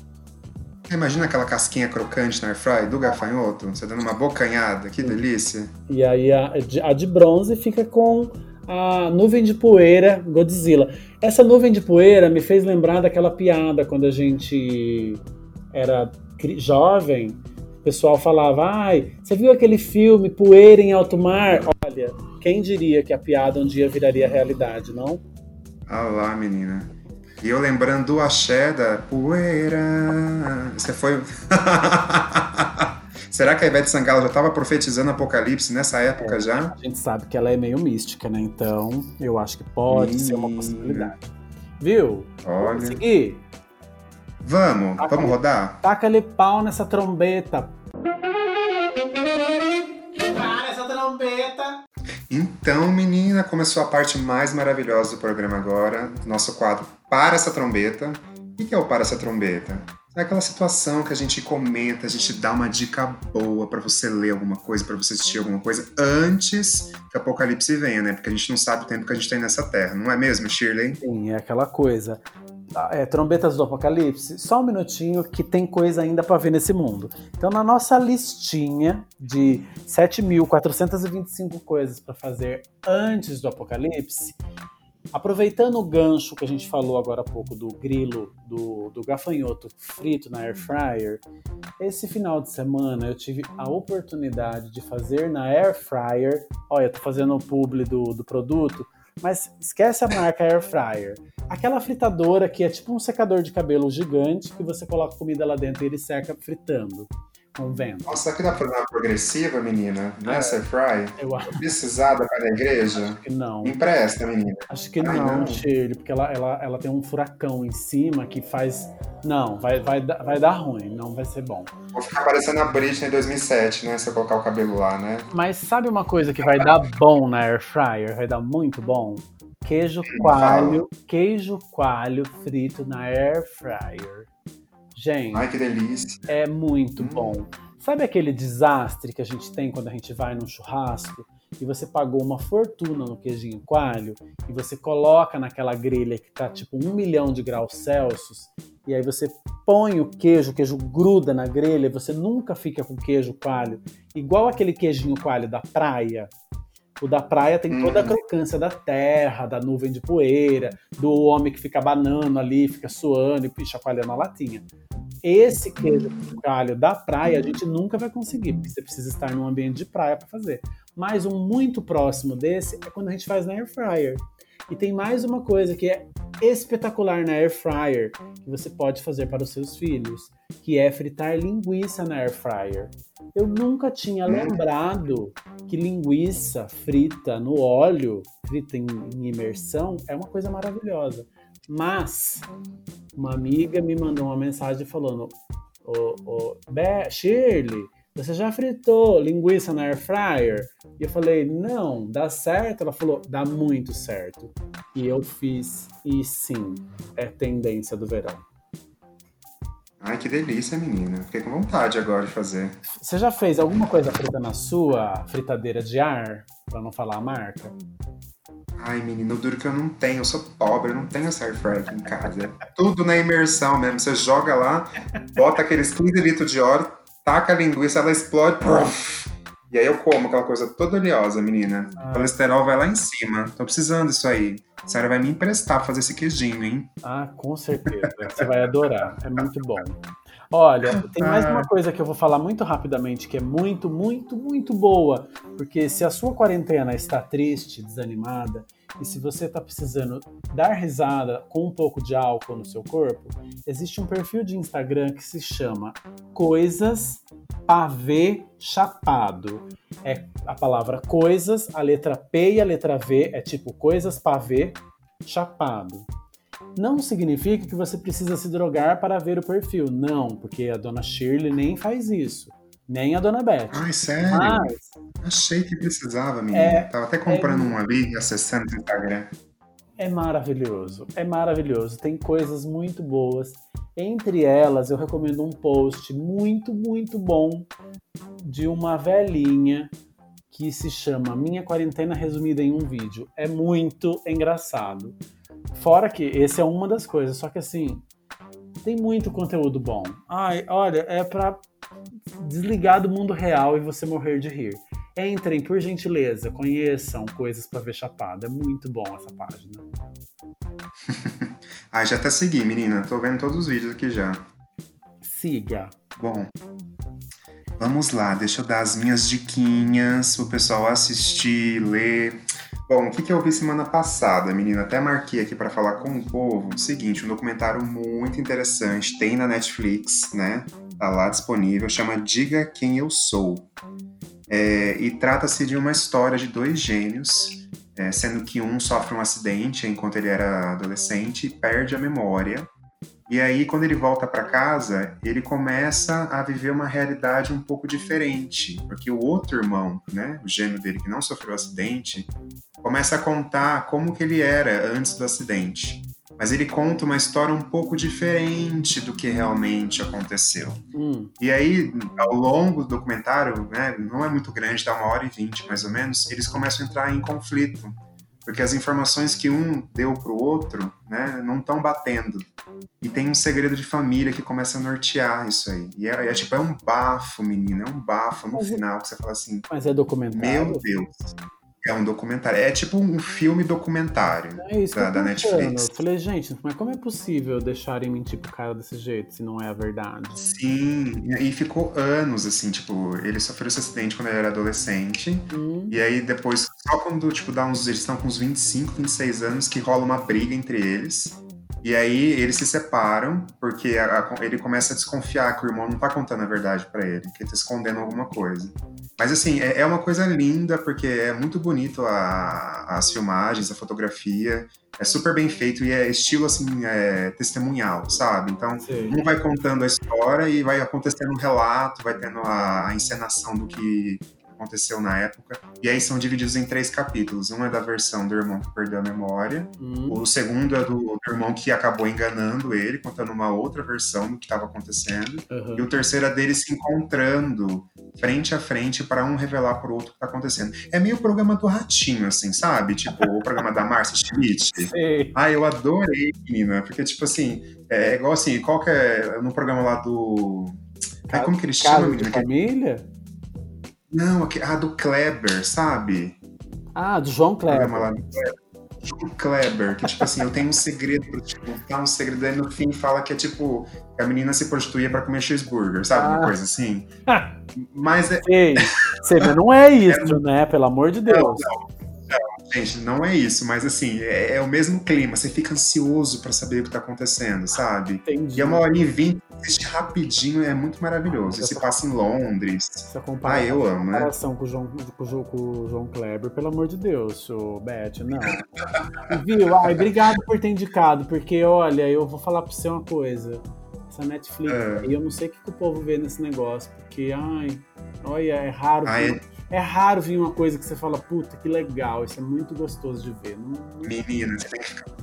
Imagina aquela casquinha crocante na air fry do gafanhoto, você dando uma bocanhada, que delícia. E aí a de, a de bronze fica com a nuvem de poeira Godzilla. Essa nuvem de poeira me fez lembrar daquela piada quando a gente era jovem. O pessoal falava, ai, você viu aquele filme Poeira em Alto Mar? Olha, quem diria que a piada um dia viraria realidade, não? Ah lá, menina. E eu lembrando do axé da poeira. Você foi. Será que a Ivete Sangalo já estava profetizando apocalipse nessa época já? A gente sabe que ela é meio mística, né? Então, eu acho que pode ser uma possibilidade. Viu? Vamos Olha. seguir? Vamos, Ah, vamos rodar? Taca-lhe pau nessa trombeta. Trombeta. Então, menina, começou a parte mais maravilhosa do programa agora, nosso quadro Para essa trombeta. O que é o Para essa trombeta? É aquela situação que a gente comenta, a gente dá uma dica boa pra você ler alguma coisa, pra você assistir alguma coisa antes que o apocalipse venha, né? Porque a gente não sabe o tempo que a gente tem nessa terra, não é mesmo, Shirley? Sim, é aquela coisa. Ah, É, trombetas do Apocalipse, só um minutinho que tem coisa ainda pra ver nesse mundo. Então, na nossa listinha de 7.425 coisas pra fazer antes do Apocalipse, aproveitando o gancho que a gente falou agora há pouco do grilo, do, do gafanhoto frito na air fryer, esse final de semana eu tive a oportunidade de fazer na air fryer. Olha, eu tô fazendo o publi do, do produto, mas esquece a marca air fryer. Aquela fritadora que é tipo um secador de cabelo gigante que você coloca comida lá dentro e ele seca fritando com vento. Nossa, que dá pra dar uma progressiva, menina? Nessa fry? Eu acho Precisada para a igreja? que não. Empresta, menina. Acho que Ai, não, não. Shirley, porque ela, ela, ela tem um furacão em cima que faz. Não, vai, vai, dar- vai dar ruim, não vai ser bom. Vou ficar parecendo a Britney em 2007, né? Se eu colocar o cabelo lá, né? Mas sabe uma coisa que vai dar bom na air fryer? Vai dar muito bom? Queijo fala. coalho, queijo coalho frito na air fryer. Gente, Ai, que delícia. é muito Hum. bom. Sabe aquele desastre que a gente tem quando a gente vai num churrasco e você pagou uma fortuna no queijinho coalho e você coloca naquela grelha que tá tipo um milhão de graus Celsius e aí você põe o queijo, o queijo gruda na grelha, você nunca fica com queijo coalho igual aquele queijinho coalho da praia. O da praia tem toda a Uhum. crocância da terra, da nuvem de poeira, do homem que fica banando ali, fica suando e chacoalhando a latinha. Esse queijo coalho da praia a gente nunca vai conseguir, porque você precisa estar num ambiente de praia para fazer. Mas um muito próximo desse é quando a gente faz na air fryer. E tem mais uma coisa que é espetacular na air fryer que você pode fazer para os seus filhos, que é fritar linguiça na air fryer. Eu nunca tinha Hum. lembrado que linguiça frita no óleo, frita em, em imersão, é uma coisa maravilhosa. Mas uma amiga me mandou uma mensagem falando: ô, Be- Shirley, você já fritou linguiça na air fryer? E eu falei: Não, dá certo? Ela falou: Dá muito certo. E eu fiz, e sim, é tendência do verão. Ai, que delícia, menina. Fiquei com vontade agora de fazer. Você já fez alguma coisa frita na sua fritadeira de ar? Pra não falar a marca? Ai, menina, o duro que eu não tenho. Eu sou pobre, eu não tenho essa air fryer aqui em casa. É tudo na imersão mesmo. Você joga lá, bota aqueles 15 litros de óleo, taca a linguiça, ela explode. Puff, e aí eu como aquela coisa toda oleosa, menina. Ah. O colesterol vai lá em cima. Tô precisando disso aí. A senhora vai me emprestar pra fazer esse queijinho, hein? Ah, com certeza. Você vai adorar. É muito bom. Olha, tem mais uma coisa que eu vou falar muito rapidamente, que é muito, muito, muito boa. Porque se a sua quarentena está triste, desanimada, e se você está precisando dar risada com um pouco de álcool no seu corpo, existe um perfil de Instagram que se chama Coisas Pavê Chapado. É a palavra coisas, a letra P e a letra V é tipo coisas pavê chapado não significa que você precisa se drogar para ver o perfil. Não, porque a dona Shirley nem faz isso. Nem a dona Beth. Ai, sério? Mas, Achei que precisava, menina. É, Tava até comprando é, um ali e acessando o Instagram. É maravilhoso. É maravilhoso. Tem coisas muito boas. Entre elas, eu recomendo um post muito, muito bom de uma velhinha que se chama Minha Quarentena Resumida em um Vídeo. É muito engraçado. Fora que esse é uma das coisas, só que assim, tem muito conteúdo bom. Ai, olha, é para desligar do mundo real e você morrer de rir. Entrem, por gentileza, conheçam coisas para ver chapado. É muito bom essa página. ah, já até segui, menina. Tô vendo todos os vídeos aqui já. Siga. Bom, vamos lá. Deixa eu dar as minhas diquinhas pro pessoal assistir, ler. Bom, o que, que eu vi semana passada, menina? Até marquei aqui para falar com o povo. O seguinte, um documentário muito interessante, tem na Netflix, né? Tá lá disponível, chama Diga Quem Eu Sou. É, e trata-se de uma história de dois gênios, é, sendo que um sofre um acidente enquanto ele era adolescente e perde a memória. E aí, quando ele volta para casa, ele começa a viver uma realidade um pouco diferente, porque o outro irmão, né, o gêmeo dele que não sofreu acidente, começa a contar como que ele era antes do acidente. Mas ele conta uma história um pouco diferente do que realmente aconteceu. Hum. E aí, ao longo do documentário, né, não é muito grande, dá uma hora e vinte mais ou menos, eles começam a entrar em conflito porque as informações que um deu para o outro né, não estão batendo. E tem um segredo de família que começa a nortear isso aí. E é, é tipo, é um bafo, menina, é um bafo no mas é final que você fala assim. Mas é documentário. Meu Deus. É um documentário. É tipo um filme documentário é isso da, da Netflix. Eu falei, gente, mas como é possível deixarem mentir pro cara desse jeito se não é a verdade? Sim, e ficou anos, assim, tipo, ele sofreu esse acidente quando ele era adolescente. Hum. E aí depois, só quando, tipo, dá uns. Eles estão com uns 25, 26 anos que rola uma briga entre eles. E aí eles se separam, porque a, a, ele começa a desconfiar que o irmão não tá contando a verdade para ele, que ele tá escondendo alguma coisa. Mas assim, é, é uma coisa linda, porque é muito bonito a, as filmagens, a fotografia, é super bem feito e é estilo assim, é, testemunhal, sabe? Então, Sim. um vai contando a história e vai acontecendo um relato, vai tendo a, a encenação do que aconteceu na época. E aí são divididos em três capítulos. Um é da versão do irmão que perdeu a memória. Hum. O segundo é do, do, irmão que acabou enganando ele, contando uma outra versão do que estava acontecendo. Uhum. E o terceiro é deles se encontrando frente a frente para um revelar para o outro o que está acontecendo. É meio o programa do Ratinho, assim, sabe? Tipo, o programa da Marcia Schmidt. Ah, eu adorei, menina. Porque, tipo assim, é igual assim, qual que é no programa lá do. Ai, como que ele chama, menina? Família? Não, a do Kleber, sabe? Ah, do João Kleber. Lá João Kleber, que tipo assim, eu tenho um segredo pra te contar, um segredo, aí no fim fala que é tipo, que a menina se prostituía pra comer cheeseburger, sabe? Ah. Uma coisa assim. Mas é. Sei, sei, mas não é isso, é... né? Pelo amor de Deus. Não, não. Gente, não é isso, mas assim, é, é o mesmo clima. Você fica ansioso para saber o que tá acontecendo, sabe? Entendi. E é uma hora e vinte, rapidinho, é muito maravilhoso. E se passa em Londres. Essa ah, eu amo, né? comparação com o, João, com, o, com o João Kleber, pelo amor de Deus, o Beth, não. Viu? Ai, obrigado por ter indicado, porque olha, eu vou falar pra você uma coisa. Essa Netflix, é. eu não sei o que, que o povo vê nesse negócio, porque, ai, olha, é raro. Ai, é é raro vir uma coisa que você fala, puta, que legal, isso é muito gostoso de ver. Não... Menina, você tem que ficar.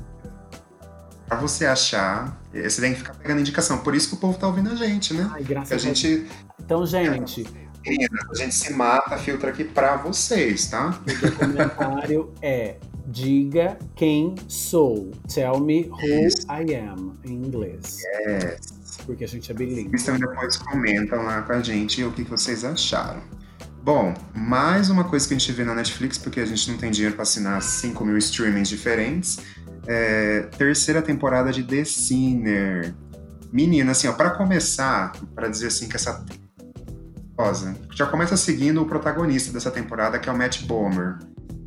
Pra você achar, você tem que ficar pegando indicação. Por isso que o povo tá ouvindo a gente, né? Ai, graças a gente. Então, gente. a gente se mata, filtra aqui pra vocês, tá? O comentário é Diga quem sou. Tell me who yes. I am, em inglês. Yes. Porque a gente é bilíngue. Também depois comentam lá com a gente o que vocês acharam. Bom, mais uma coisa que a gente vê na Netflix, porque a gente não tem dinheiro para assinar 5 mil streamings diferentes. É, terceira temporada de The Sinner. Menina, assim, ó, para começar, para dizer assim que essa já começa seguindo o protagonista dessa temporada, que é o Matt Bomer,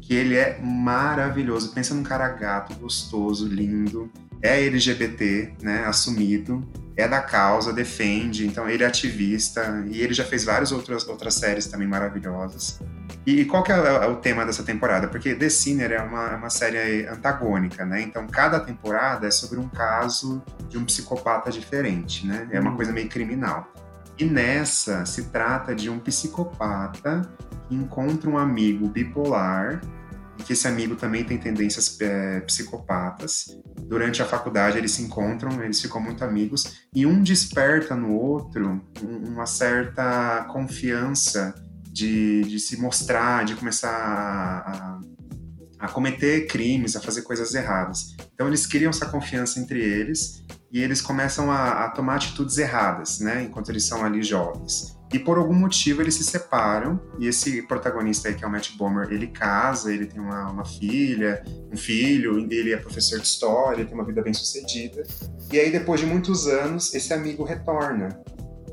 que ele é maravilhoso. Pensa num cara gato, gostoso, lindo, é LGBT, né, assumido, é da causa, defende, então ele é ativista e ele já fez várias outras, outras séries também maravilhosas. E, qual que é, é o tema dessa temporada? Porque The Sinner é uma, é uma série antagônica, né? Então cada temporada é sobre um caso de um psicopata diferente, né? É uma hum. coisa meio criminal. E nessa se trata de um psicopata que encontra um amigo bipolar e que esse amigo também tem tendências é, psicopatas. Durante a faculdade eles se encontram, eles ficam muito amigos e um desperta no outro uma certa confiança de, de se mostrar, de começar a, a, a cometer crimes, a fazer coisas erradas. Então eles criam essa confiança entre eles e eles começam a, a, tomar atitudes erradas, né, enquanto eles são ali jovens. E por algum motivo eles se separam, e esse protagonista aí, que é o Matt Bomer, ele casa, ele tem uma, uma filha, um filho, ele é professor de história, ele tem uma vida bem sucedida. E aí, depois de muitos anos, esse amigo retorna.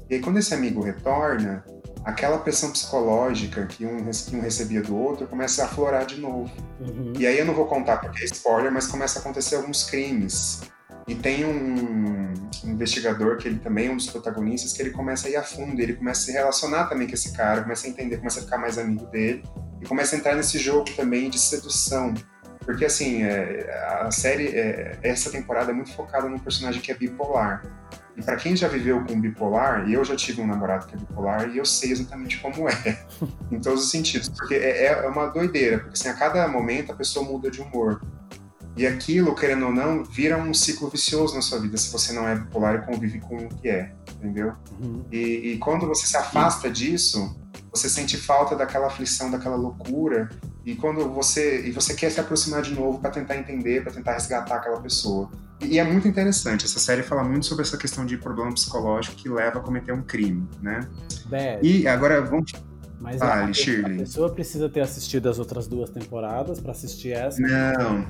E aí, quando esse amigo retorna, aquela pressão psicológica que um, que um recebia do outro começa a aflorar de novo. Uhum. E aí eu não vou contar porque é spoiler, mas começa a acontecer alguns crimes e tem um investigador que ele também é um dos protagonistas que ele começa a ir a fundo, ele começa a se relacionar também com esse cara, começa a entender, começa a ficar mais amigo dele e começa a entrar nesse jogo também de sedução. Porque assim, é, a série, é, essa temporada é muito focada num personagem que é bipolar. E para quem já viveu com bipolar, e eu já tive um namorado que é bipolar, e eu sei exatamente como é, em todos os sentidos. Porque é, é uma doideira, porque assim, a cada momento a pessoa muda de humor. E aquilo, querendo ou não, vira um ciclo vicioso na sua vida se você não é bipolar e convive com o que é, entendeu? Uhum. E, e, quando você se afasta disso, você sente falta daquela aflição, daquela loucura. E quando você e você quer se aproximar de novo para tentar entender, para tentar resgatar aquela pessoa. E, e, é muito interessante. Essa série fala muito sobre essa questão de problema psicológico que leva a cometer um crime, né? Bad. E agora vamos mas a, a, pessoa precisa ter assistido as outras duas temporadas para assistir essa? Não,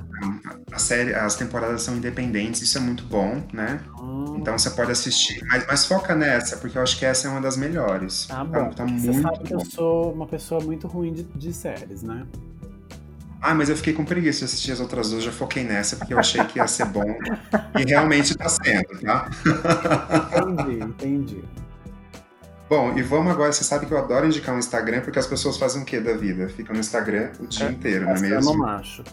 a série, as temporadas são independentes, isso é muito bom, né? Hum. Então você pode assistir. Mas, mas, foca nessa, porque eu acho que essa é uma das melhores. Ah, bom. Tá, tá muito você sabe que bom. eu sou uma pessoa muito ruim de, de séries, né? Ah, mas eu fiquei com preguiça de assistir as outras duas, já foquei nessa, porque eu achei que ia ser bom. e realmente tá sendo, tá? entendi, entendi. Bom, e vamos agora. Você sabe que eu adoro indicar um Instagram porque as pessoas fazem o que da vida? Ficam no Instagram o dia é, inteiro, não é mesmo? macho.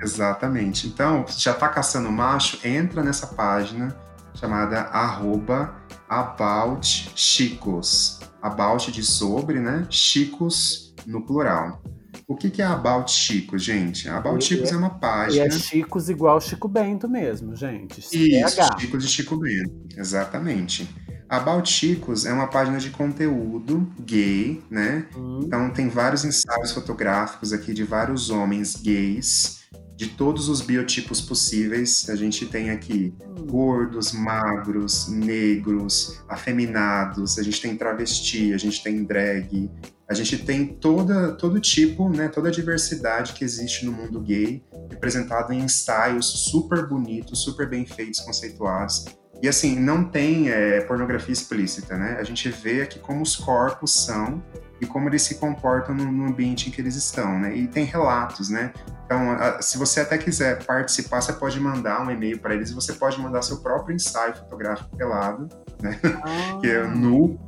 Exatamente. Então, já tá caçando macho, entra nessa página chamada arroba about chicos. About de sobre, né? Chicos no plural. O que, que é About Chicos, gente? About e Chicos é, é uma página. E é Chicos igual Chico Bento mesmo, gente. Isso, Chicos de Chico Bento, exatamente. About Chicos é uma página de conteúdo gay, né? Uhum. Então tem vários ensaios fotográficos aqui de vários homens gays, de todos os biotipos possíveis. A gente tem aqui hum. gordos, magros, negros, afeminados, a gente tem travesti, a gente tem drag, a gente tem toda, todo tipo, né, toda a diversidade que existe no mundo gay, representado em ensaios super bonitos, super bem feitos, conceituados. E assim, não tem é, pornografia explícita, né? A gente vê aqui como os corpos são e como eles se comportam no, ambiente em que eles estão, né? E tem relatos, né? Então, se você até quiser participar, você pode mandar um e-mail para eles e você pode mandar seu próprio ensaio fotográfico pelado, né? Ah. que é nu,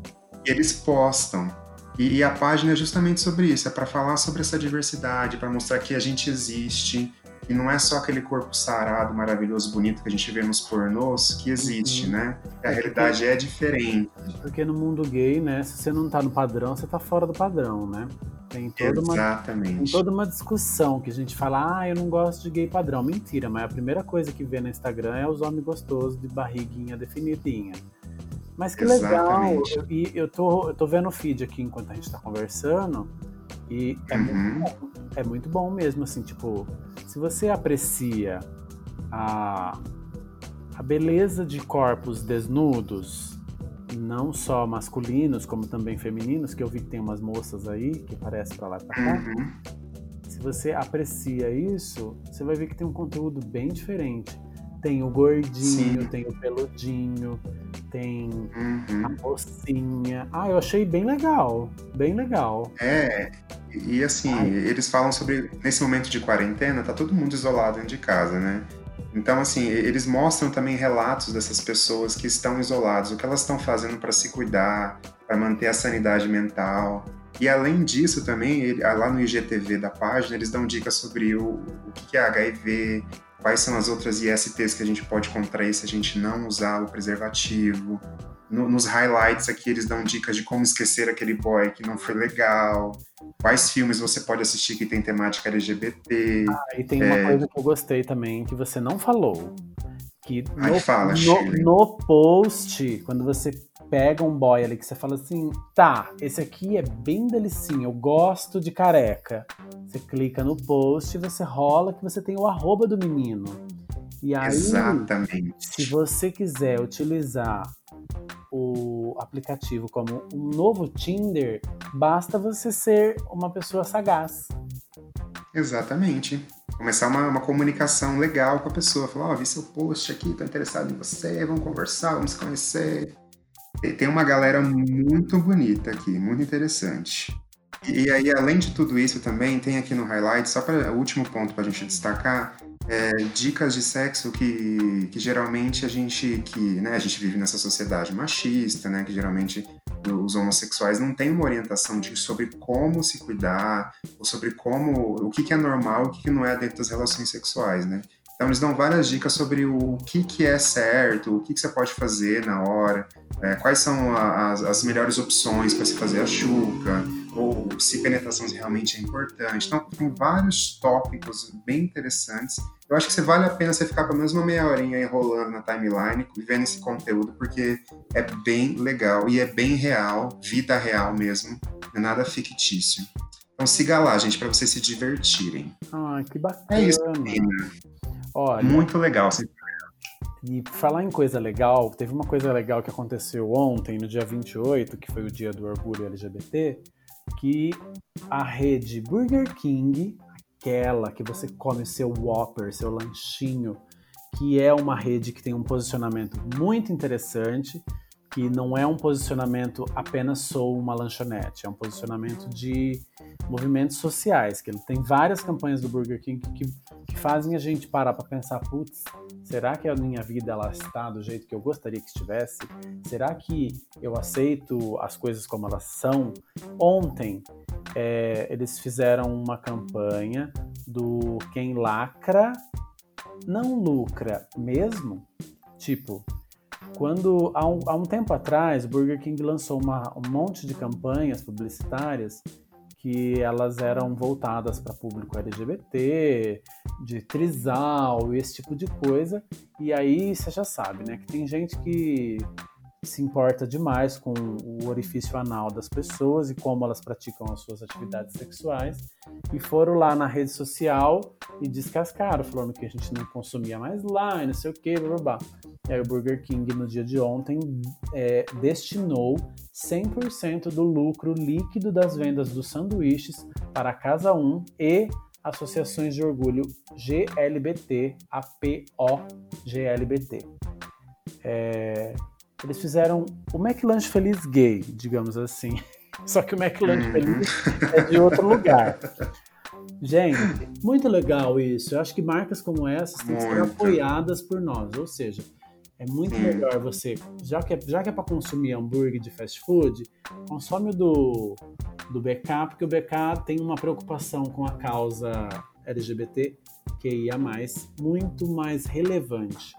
e eles postam. E, e a página é justamente sobre isso, é para falar sobre essa diversidade, para mostrar que a gente existe, e não é só aquele corpo sarado, maravilhoso, bonito que a gente vê nos pornôs que existe, uhum. né? A é realidade porque, é diferente. Porque no mundo gay, né, se você não tá no padrão, você tá fora do padrão, né? Tem toda Exatamente. Uma, tem toda uma discussão que a gente fala, ah, eu não gosto de gay padrão. Mentira, mas a primeira coisa que vê no Instagram é os homens gostosos de barriguinha definidinha. Mas que Exatamente. legal! E eu, eu, tô, eu tô vendo o feed aqui enquanto a gente tá conversando. E é, uhum. muito bom, é muito bom mesmo, assim, tipo, se você aprecia a, a beleza de corpos desnudos, não só masculinos, como também femininos, que eu vi que tem umas moças aí que aparecem pra lá e pra cá. Uhum. Se você aprecia isso, você vai ver que tem um conteúdo bem diferente. Tem o gordinho, Sim. tem o peludinho, tem uhum. a mocinha. Ah, eu achei bem legal, bem legal. É, e assim, Ai. eles falam sobre, nesse momento de quarentena, tá todo mundo isolado dentro de casa, né? Então, assim, eles mostram também relatos dessas pessoas que estão isoladas, o que elas estão fazendo para se cuidar, para manter a sanidade mental. E além disso, também, lá no IGTV da página, eles dão dicas sobre o, o que é HIV, quais são as outras ISTs que a gente pode contrair se a gente não usar o preservativo. No, nos highlights aqui, eles dão dicas de como esquecer aquele boy que não foi legal, quais filmes você pode assistir que tem temática LGBT. Ah, e tem é... uma coisa que eu gostei também, que você não falou. Que no, Ai, fala, no, no post, quando você pega um boy ali que você fala assim, tá, esse aqui é bem delicinho, eu gosto de careca. Você clica no post e você rola que você tem o arroba do menino. E aí, Exatamente. se você quiser utilizar o aplicativo como um novo Tinder, basta você ser uma pessoa sagaz. Exatamente. Começar uma, uma comunicação legal com a pessoa. Falar, ó, oh, vi seu post aqui, tô interessado em você, vamos conversar, vamos se conhecer. Tem uma galera muito bonita aqui, muito interessante. E aí, além de tudo isso, também tem aqui no highlight, só para o último ponto para a gente destacar, é, dicas de sexo que, que geralmente a gente que né, a gente vive nessa sociedade machista, né, que geralmente os homossexuais não têm uma orientação de, sobre como se cuidar ou sobre como o que, que é normal, o que, que não é dentro das relações sexuais, né? Então eles dão várias dicas sobre o que, que é certo, o que, que você pode fazer na hora, é, quais são as, as melhores opções para se fazer a chuca, ou se penetração realmente é importante. Então, tem vários tópicos bem interessantes. Eu acho que você vale a pena você ficar pelo menos uma meia horinha enrolando na timeline, vendo esse conteúdo, porque é bem legal e é bem real, vida real mesmo, não é nada fictício. Então siga lá, gente, para vocês se divertirem. Ah, que bacana. É isso, menina. Olha, Muito legal. E falar em coisa legal, teve uma coisa legal que aconteceu ontem, no dia 28, que foi o dia do orgulho LGBT, que a rede Burger King, aquela que você come seu Whopper, seu lanchinho, que é uma rede que tem um posicionamento muito interessante, que não é um posicionamento apenas sou uma lanchonete, é um posicionamento de movimentos sociais, que ele tem várias campanhas do Burger King que, que fazem a gente parar para pensar, putz, será que a minha vida ela está do jeito que eu gostaria que estivesse? Será que eu aceito as coisas como elas são? Ontem é, eles fizeram uma campanha do quem lacra não lucra mesmo, tipo quando há um, há um tempo atrás, o Burger King lançou uma, um monte de campanhas publicitárias que elas eram voltadas para público LGBT, de trisal, esse tipo de coisa. E aí você já sabe, né, que tem gente que se importa demais com o orifício anal das pessoas e como elas praticam as suas atividades sexuais. E foram lá na rede social e descascaram, falando que a gente não consumia mais lá e não sei o que, blá, blá, blá. E aí o Burger King, no dia de ontem, é, destinou 100% do lucro líquido das vendas dos sanduíches para a Casa 1 e associações de orgulho GLBT, APO GLBT. É, eles fizeram o McLanche Feliz gay, digamos assim. Só que o McLanche uhum. Feliz é de outro lugar. Gente, muito legal isso. Eu acho que marcas como essas têm que ser apoiadas por nós. Ou seja, é muito hum. melhor você, já que é, já que é para consumir hambúrguer de fast food, consome o do, do BK, porque o BK tem uma preocupação com a causa LGBT que ia mais, muito mais relevante.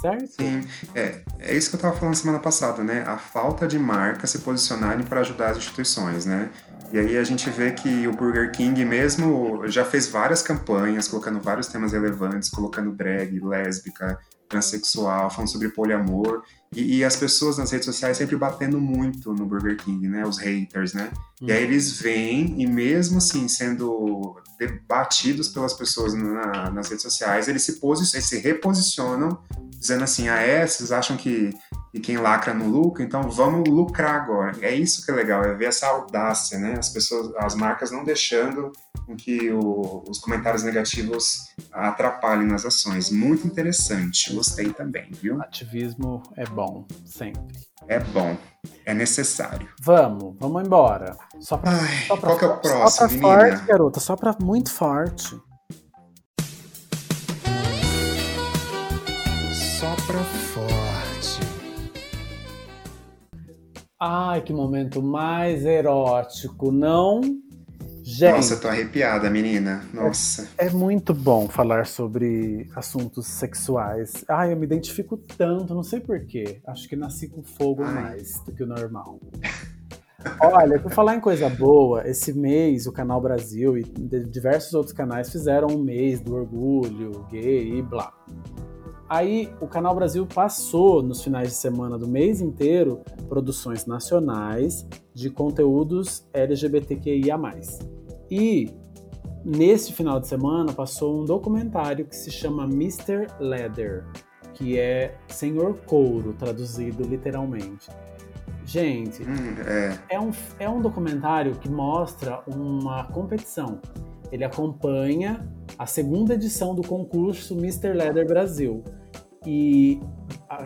Certo? Sim, é, é isso que eu estava falando semana passada, né? A falta de marcas se posicionarem para ajudar as instituições, né? E aí a gente vê que o Burger King mesmo já fez várias campanhas, colocando vários temas relevantes, colocando drag, lésbica, transexual, falando sobre poliamor. E, e, as pessoas nas redes sociais sempre batendo muito no Burger King, né? Os haters, né? Uhum. E aí uhum. eles vêm e mesmo assim sendo debatidos pelas pessoas na, nas redes sociais, eles se, eles se reposicionam dizendo assim, ah é, vocês acham que e quem lacra não lucra, então vamos lucrar agora. É isso que é legal, é ver essa audácia, né? As pessoas, as marcas não deixando com que o, os comentários negativos atrapalhem nas ações. Muito interessante, gostei também, viu? Ativismo é bom, sempre. É bom, é necessário. Vamos, vamos embora. Só pra, Ai, só pra qual que é o próximo, só pra menina? forte, garota, só pra muito forte. Só pra forte. Ai, que momento mais erótico, não? Gente, Nossa, eu tô arrepiada, menina. Nossa. é muito bom falar sobre assuntos sexuais. Ai, eu me identifico tanto, não sei porquê. Acho que nasci com fogo Ai. mais do que o normal. Olha, por falar em coisa boa, esse mês o Canal Brasil e diversos outros canais fizeram um mês do orgulho gay e blá. Aí o Canal Brasil passou nos finais de semana do mês inteiro produções nacionais de conteúdos LGBTQIA+. E nesse final de semana passou um documentário que se chama Mr. Leather, que é Senhor Couro, traduzido literalmente. Gente, Hum, é. é um, é um documentário que mostra uma competição. Ele acompanha a segunda edição do concurso Mr. Leather Brasil. E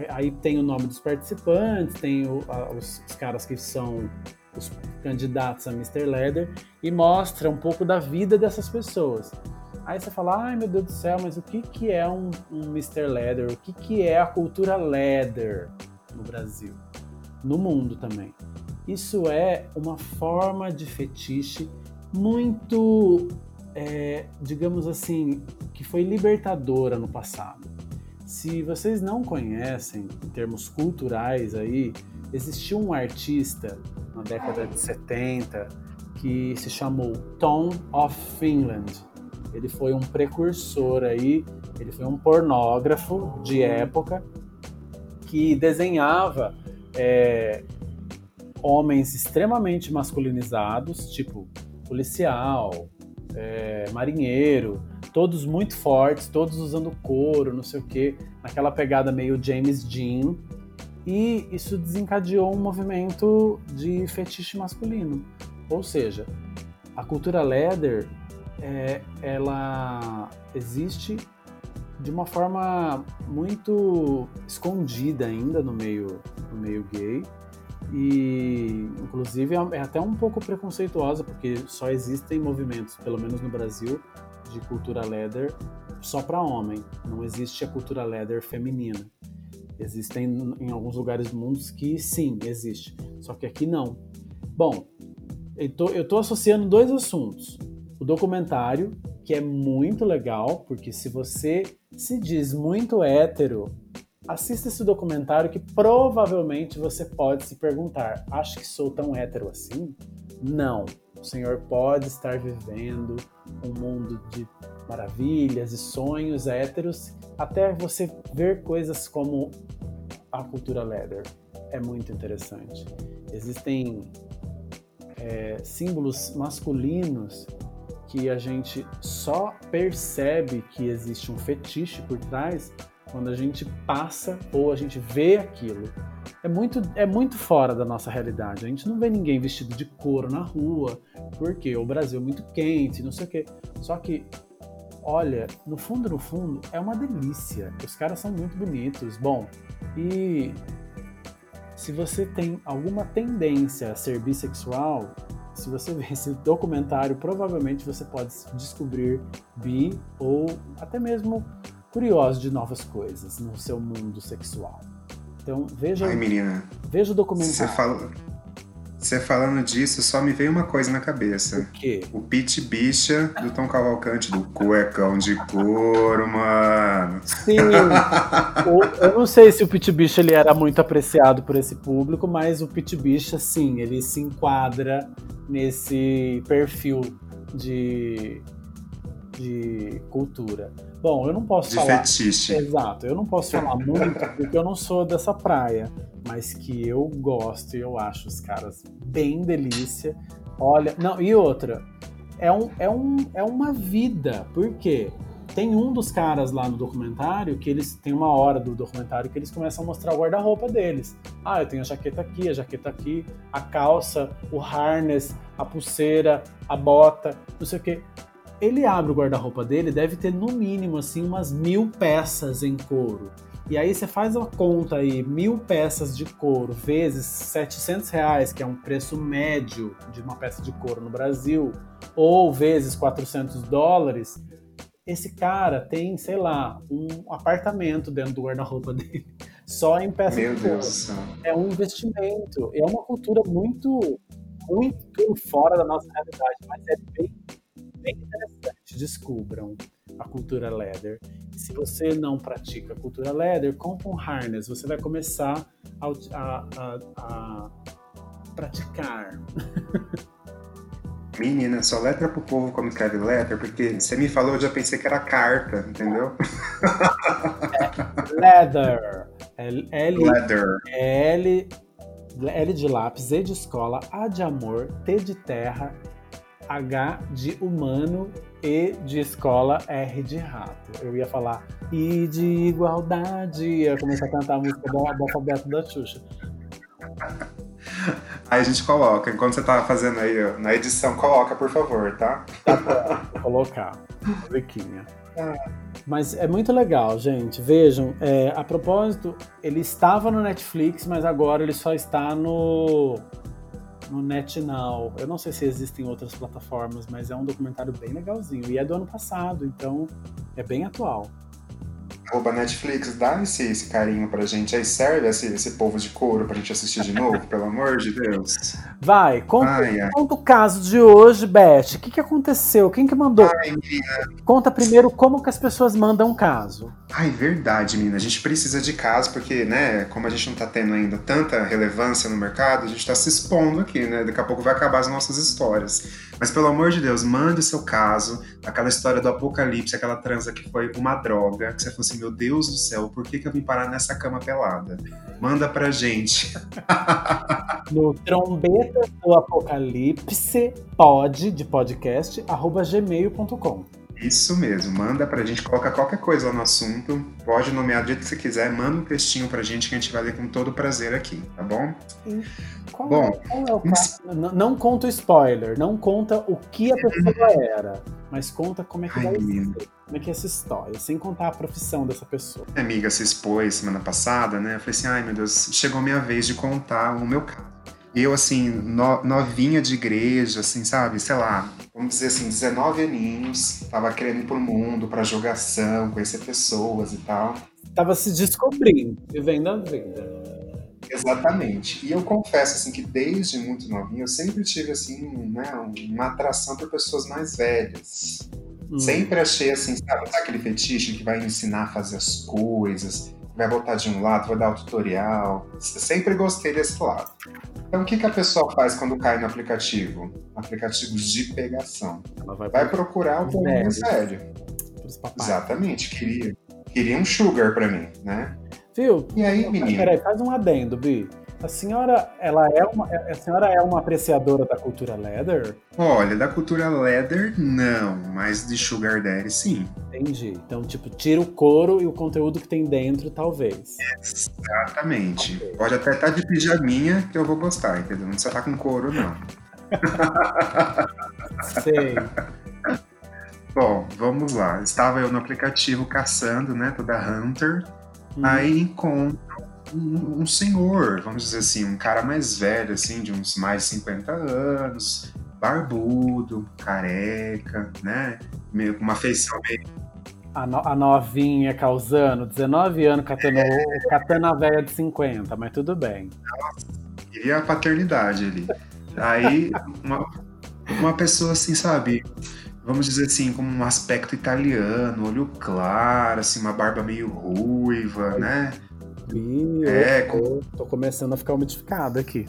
aí tem o nome dos participantes, tem o- a- os, os caras que são os candidatos a Mr. Leather e mostra um pouco da vida dessas pessoas. Aí você fala, ai meu Deus do céu, mas o que, que é um, um Mr. Leather? O que, que é a cultura leather no Brasil? No mundo também. Isso é uma forma de fetiche muito, é, digamos assim, que foi libertadora no passado. Se vocês não conhecem, em termos culturais aí, existiu um artista na década de 70 que se chamou Tom of Finland. Ele foi um precursor aí, ele foi um pornógrafo de época que desenhava é, homens extremamente masculinizados, tipo policial, é, marinheiro, todos muito fortes, todos usando couro, não sei o que, naquela pegada meio James Dean. E isso desencadeou um movimento de fetiche masculino. Ou seja, a cultura leather, é, ela existe de uma forma muito escondida ainda no meio, no meio gay e inclusive é é até um pouco preconceituosa porque só existem movimentos, pelo menos no Brasil, de cultura leather só para homem. Não existe a cultura leather feminina. Existem em alguns lugares do mundo que sim, existe. Só que aqui não. Bom, eu tô associando dois assuntos. O documentário, que é muito legal, porque se você se diz muito hétero, assista esse documentário que provavelmente você pode se perguntar: acho que sou tão hétero assim? Não. O senhor pode estar vivendo um mundo de maravilhas e sonhos héteros, até você ver coisas como a cultura leather. É muito interessante. Existem é, símbolos masculinos que a gente só percebe que existe um fetiche por trás quando a gente passa ou a gente vê aquilo. É muito, é muito fora da nossa realidade. A gente não vê ninguém vestido de couro na rua, porque o Brasil é muito quente, não sei o quê. Só que, olha, no fundo, no fundo, é uma delícia. Os caras são muito bonitos. Bom, e se você tem alguma tendência a ser bissexual, se você ver esse documentário, provavelmente você pode descobrir bi ou até mesmo curioso de novas coisas no seu mundo sexual. Então veja, Ai, menina, veja o você documentário. fala... Você falando disso, só me veio uma coisa na cabeça. O quê? O Pit Bicha do Tom Cavalcante, do cuecão de couro, mano. Sim, eu não sei se o Pit Bicha ele era muito apreciado por esse público, mas o Pit Bicha, sim, ele se enquadra nesse perfil de, de cultura. Bom, eu não posso De falar. fetiche. Exato, eu não posso falar muito porque eu não sou dessa praia, mas que eu gosto e eu acho os caras bem delícia. Olha, não, e outra, é, um, é, um, é uma vida, por quê? tem um dos caras lá no documentário que eles tem uma hora do documentário que eles começam a mostrar o guarda-roupa deles. Ah, eu tenho a jaqueta aqui, a jaqueta aqui, a calça, o harness, a pulseira, a bota, não sei o que. Ele abre o guarda-roupa dele, deve ter no mínimo assim umas mil peças em couro. E aí você faz uma conta aí, mil peças de couro vezes 700 reais, que é um preço médio de uma peça de couro no Brasil, ou vezes 400 dólares, esse cara tem, sei lá, um apartamento dentro do guarda-roupa dele, só em peça Meu de couro. Deus. É um investimento, é uma cultura muito, muito fora da nossa realidade, mas é bem, bem interessante. Descubram a cultura leather. Se você não pratica a cultura leather, compra um harness. Você vai começar a, a, a, a praticar. Menina, só letra pro povo como escreve letra, porque você me falou, eu já pensei que era carta, entendeu? Leather. L, L, Leather. L, L de lápis, E de escola, A de amor, T de terra, H de humano, E de escola, R de rato. Eu ia falar I de igualdade. Ia começar a cantar a música do, do alfabeto da Xuxa. Aí a gente coloca, enquanto você tá fazendo aí ó, na edição, coloca, por favor, tá? Tá bom, colocar. Musiquinha. Mas é muito legal, gente. Vejam, é, a propósito, ele estava no Netflix, mas agora ele só está no, no NetNow. Eu não sei se existem outras plataformas, mas é um documentário bem legalzinho. E é do ano passado, então é bem atual. Arroba Netflix, dá esse, esse carinho pra gente aí, serve esse, esse povo de couro pra gente assistir de novo, pelo amor de Deus. Vai, conta, Ai, ai. conta o caso de hoje, Beth. O que, que aconteceu? Quem que mandou? Ai. Conta primeiro como que as pessoas mandam um caso. Ai, verdade, menina. A gente precisa de caso, porque, né, como a gente não tá tendo ainda tanta relevância no mercado, a gente tá se expondo aqui, né? Daqui a pouco vai acabar as nossas histórias. Mas pelo amor de Deus, mande o seu caso, aquela história do apocalipse, aquela transa que foi uma droga, que você falou assim, meu Deus do céu, por que, que eu vim parar nessa cama pelada? Manda pra gente. No trombeta do apocalipse pod de podcast arroba gmail.com. Isso mesmo, manda pra gente, coloca qualquer coisa lá no assunto, pode nomear do jeito que você quiser, manda um textinho pra gente que a gente vai ler com todo prazer aqui, tá bom? Qual, Bom, qual é o caso? Não, não conta o spoiler, não conta o que a pessoa era, mas conta como é que Ai, vai ser, como é que é essa história, sem contar a profissão dessa pessoa. Minha amiga se expôs semana passada, né? Eu falei assim, ai meu Deus, chegou minha vez de contar o meu caso. Eu, assim, no- novinha de igreja, assim, sabe? Sei lá, vamos dizer assim, 19 aninhos, tava querendo ir pro mundo, pra jogação, conhecer pessoas e tal. Tava se descobrindo, vivendo a vida. Exatamente. E eu confesso, assim, que desde muito novinho, eu sempre tive, assim, né, uma atração por pessoas mais velhas. Hum. Sempre achei assim, sabe, sabe aquele fetiche que vai ensinar a fazer as coisas, vai botar de um lado, vai dar o tutorial. Sempre gostei desse lado. Então, o que, que a pessoa faz quando cai no aplicativo? Aplicativos de pegação. Ela vai, Vai procurar o mais sério. Exatamente. Queria, queria um sugar pra mim, né? Viu? E aí, menino? Peraí, faz um adendo, Bi. A senhora, ela é uma, a senhora é uma apreciadora da cultura leather? Olha, da cultura leather, não. Mas de sugar daddy, sim. Entendi. Então, tipo, tira o couro e o conteúdo que tem dentro, talvez. Exatamente. Ok. Pode até estar de pijaminha que eu vou gostar, entendeu? Não precisa estar com couro, não. Sei. Bom, vamos lá. Estava eu no aplicativo caçando, né? Toda Hunter. Hum, Aí encontro um, um senhor, vamos dizer assim, um cara mais velho, assim, de uns mais de 50 anos, barbudo, careca, né? Meio com uma feição meio. a, no- a novinha causando, 19 anos, catando, catando a velha de 50, mas tudo bem. Queria a paternidade ali. Aí, uma, uma pessoa assim, sabe? Vamos dizer assim, com um aspecto italiano, olho claro, assim, uma barba meio ruiva, né? Ih, É, eu tô, começando a ficar umidificado aqui.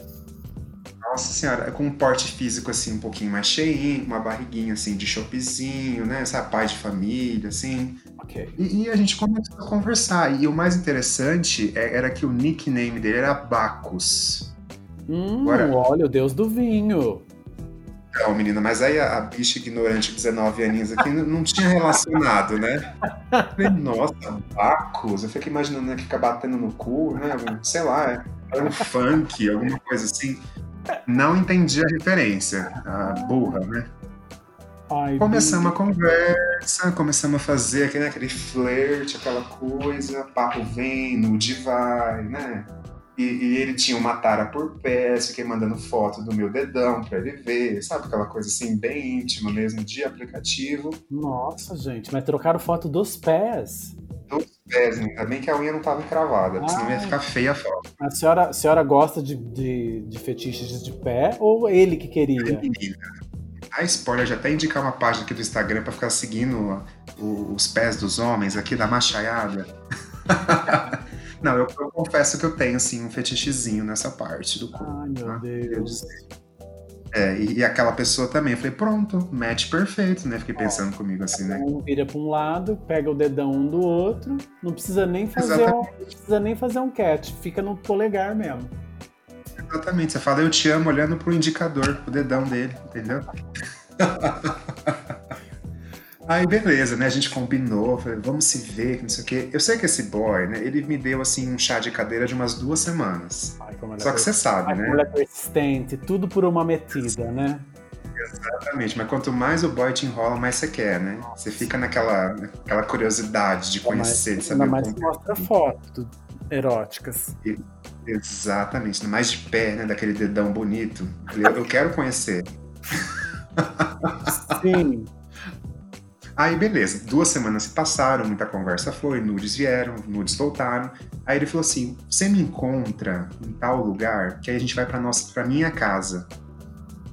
Nossa senhora, com um porte físico assim um pouquinho mais cheinho, uma barriguinha assim de chopezinho, né? Essa paz de família, assim. Ok. E, e a gente começou a conversar. E o mais interessante é- era que o nickname dele era Bacchus. Hum, Agora- olha, o deus do vinho. Então, menina, mas aí a, a bicha ignorante de 19 aninhos aqui não, tinha relacionado, né? Falei, nossa, Bacos. Eu fiquei imaginando né, que fica batendo no cu, né? Sei lá, era um funk, alguma coisa assim. Não entendi a referência. A burra, né? Ai, Começamos a conversa, começamos a fazer aquele, aquele flerte, aquela coisa, papo vem, nude vai, né? E, e, ele tinha uma tara por pés, fiquei mandando foto do meu dedão pra ele ver, sabe? Aquela coisa assim, bem íntima mesmo, de aplicativo. Nossa, gente, mas trocaram foto dos pés. Dos pés, ainda bem que a unha não tava encravada, senão ia ficar feia a foto. A senhora, a senhora gosta de, de, de fetiches de pé ou ele que queria? Menina, a spoiler já até indicar uma página aqui do Instagram pra ficar seguindo os pés dos homens aqui da machaiada. Não, eu, eu, confesso que eu tenho, assim, um fetichezinho nessa parte do corpo. Ai, meu tá? Deus. É, e, e, aquela pessoa também. Eu falei, pronto, match perfeito, né? Fiquei pensando Ó, comigo assim, né? Um vira pra um lado, pega o dedão um do outro, não precisa nem fazer, um, não precisa nem fazer um catch, fica no polegar mesmo. Exatamente, você fala eu te amo olhando pro indicador, pro dedão dele, entendeu? Aí beleza, né? A gente combinou, falei, vamos se ver, não sei o quê. Eu sei que esse boy, né? Ele me deu assim um chá de cadeira de umas duas semanas. Ai, Só que você sabe, Ai, né? Mulher persistente, tudo por uma metida, né? Exatamente, mas quanto mais o boy te enrola, mais você quer, né? Você fica naquela, naquela curiosidade de conhecer, de saber ainda mais como... mostra fotos eróticas. E, exatamente, mais de pé, né? Daquele dedão bonito. Eu, eu quero conhecer. Sim. Aí, beleza, duas semanas se passaram, muita conversa foi, nudes vieram, nudes voltaram. Aí ele falou assim: você me encontra em tal lugar que aí a gente vai pra, nossa, pra minha casa. Eu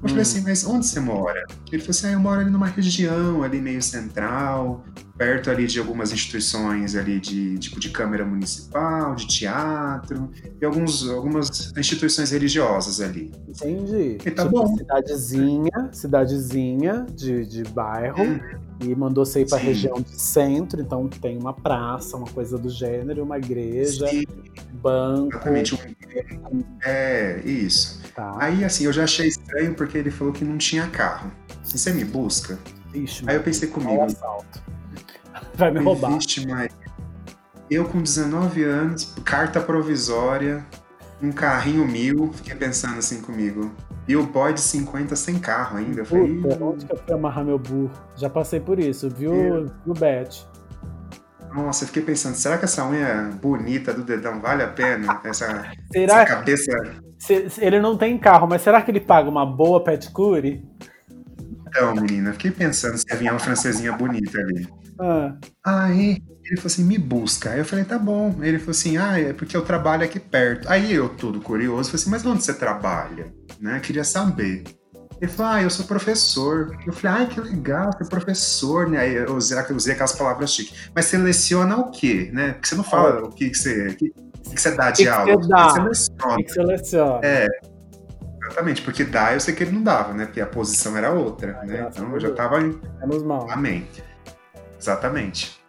hum. falei assim, mas onde você mora? Ele falou assim, ah, eu moro ali numa região ali meio central, perto ali de algumas instituições ali de tipo de câmara municipal, de teatro e alguns, algumas instituições religiosas ali. Entendi. E tá tipo, bom. Cidadezinha, cidadezinha de, de bairro. Hum. E mandou você ir para a região do centro, então tem uma praça, uma coisa do gênero, uma igreja, Sim. banco. Exatamente. É, isso. Tá. Aí, assim, eu já achei estranho porque ele falou que não tinha carro. Se você me busca. Ixi, aí eu pensei comigo. Vai me roubar. Vixe, mas eu com 19 anos, carta provisória, um carrinho mil, fiquei pensando assim comigo. E o boy de 50 sem carro ainda. Eu falei, Puta, onde que eu fui amarrar meu burro? Já passei por isso, viu, eu... viu Bet? Nossa, eu fiquei pensando, será que essa unha bonita do dedão vale a pena? Essa, será essa cabeça. Ele não tem carro, mas será que ele paga uma boa pedicure? Então, menina, fiquei pensando se havia uma francesinha bonita ali. Ah. Aí ele falou assim: me busca. Aí eu falei: tá bom. Ele falou assim: ah, é porque eu trabalho aqui perto. Aí eu, todo curioso, falei assim: mas onde você trabalha? Né? Queria saber. Ele falou: ah, eu sou professor. Eu falei: ah, que legal, você é professor, né? Aí eu usei, eu usei aquelas palavras chiques. Mas seleciona o quê, né? Porque você não fala o que, que você. Que, que você dá de que aula. Que você dá? seleciona. Que, que seleciona. É. Exatamente, porque dá eu sei que ele não dava, né? Porque a posição era outra, né? Então eu já tava. Menos mal. Amém. Exatamente.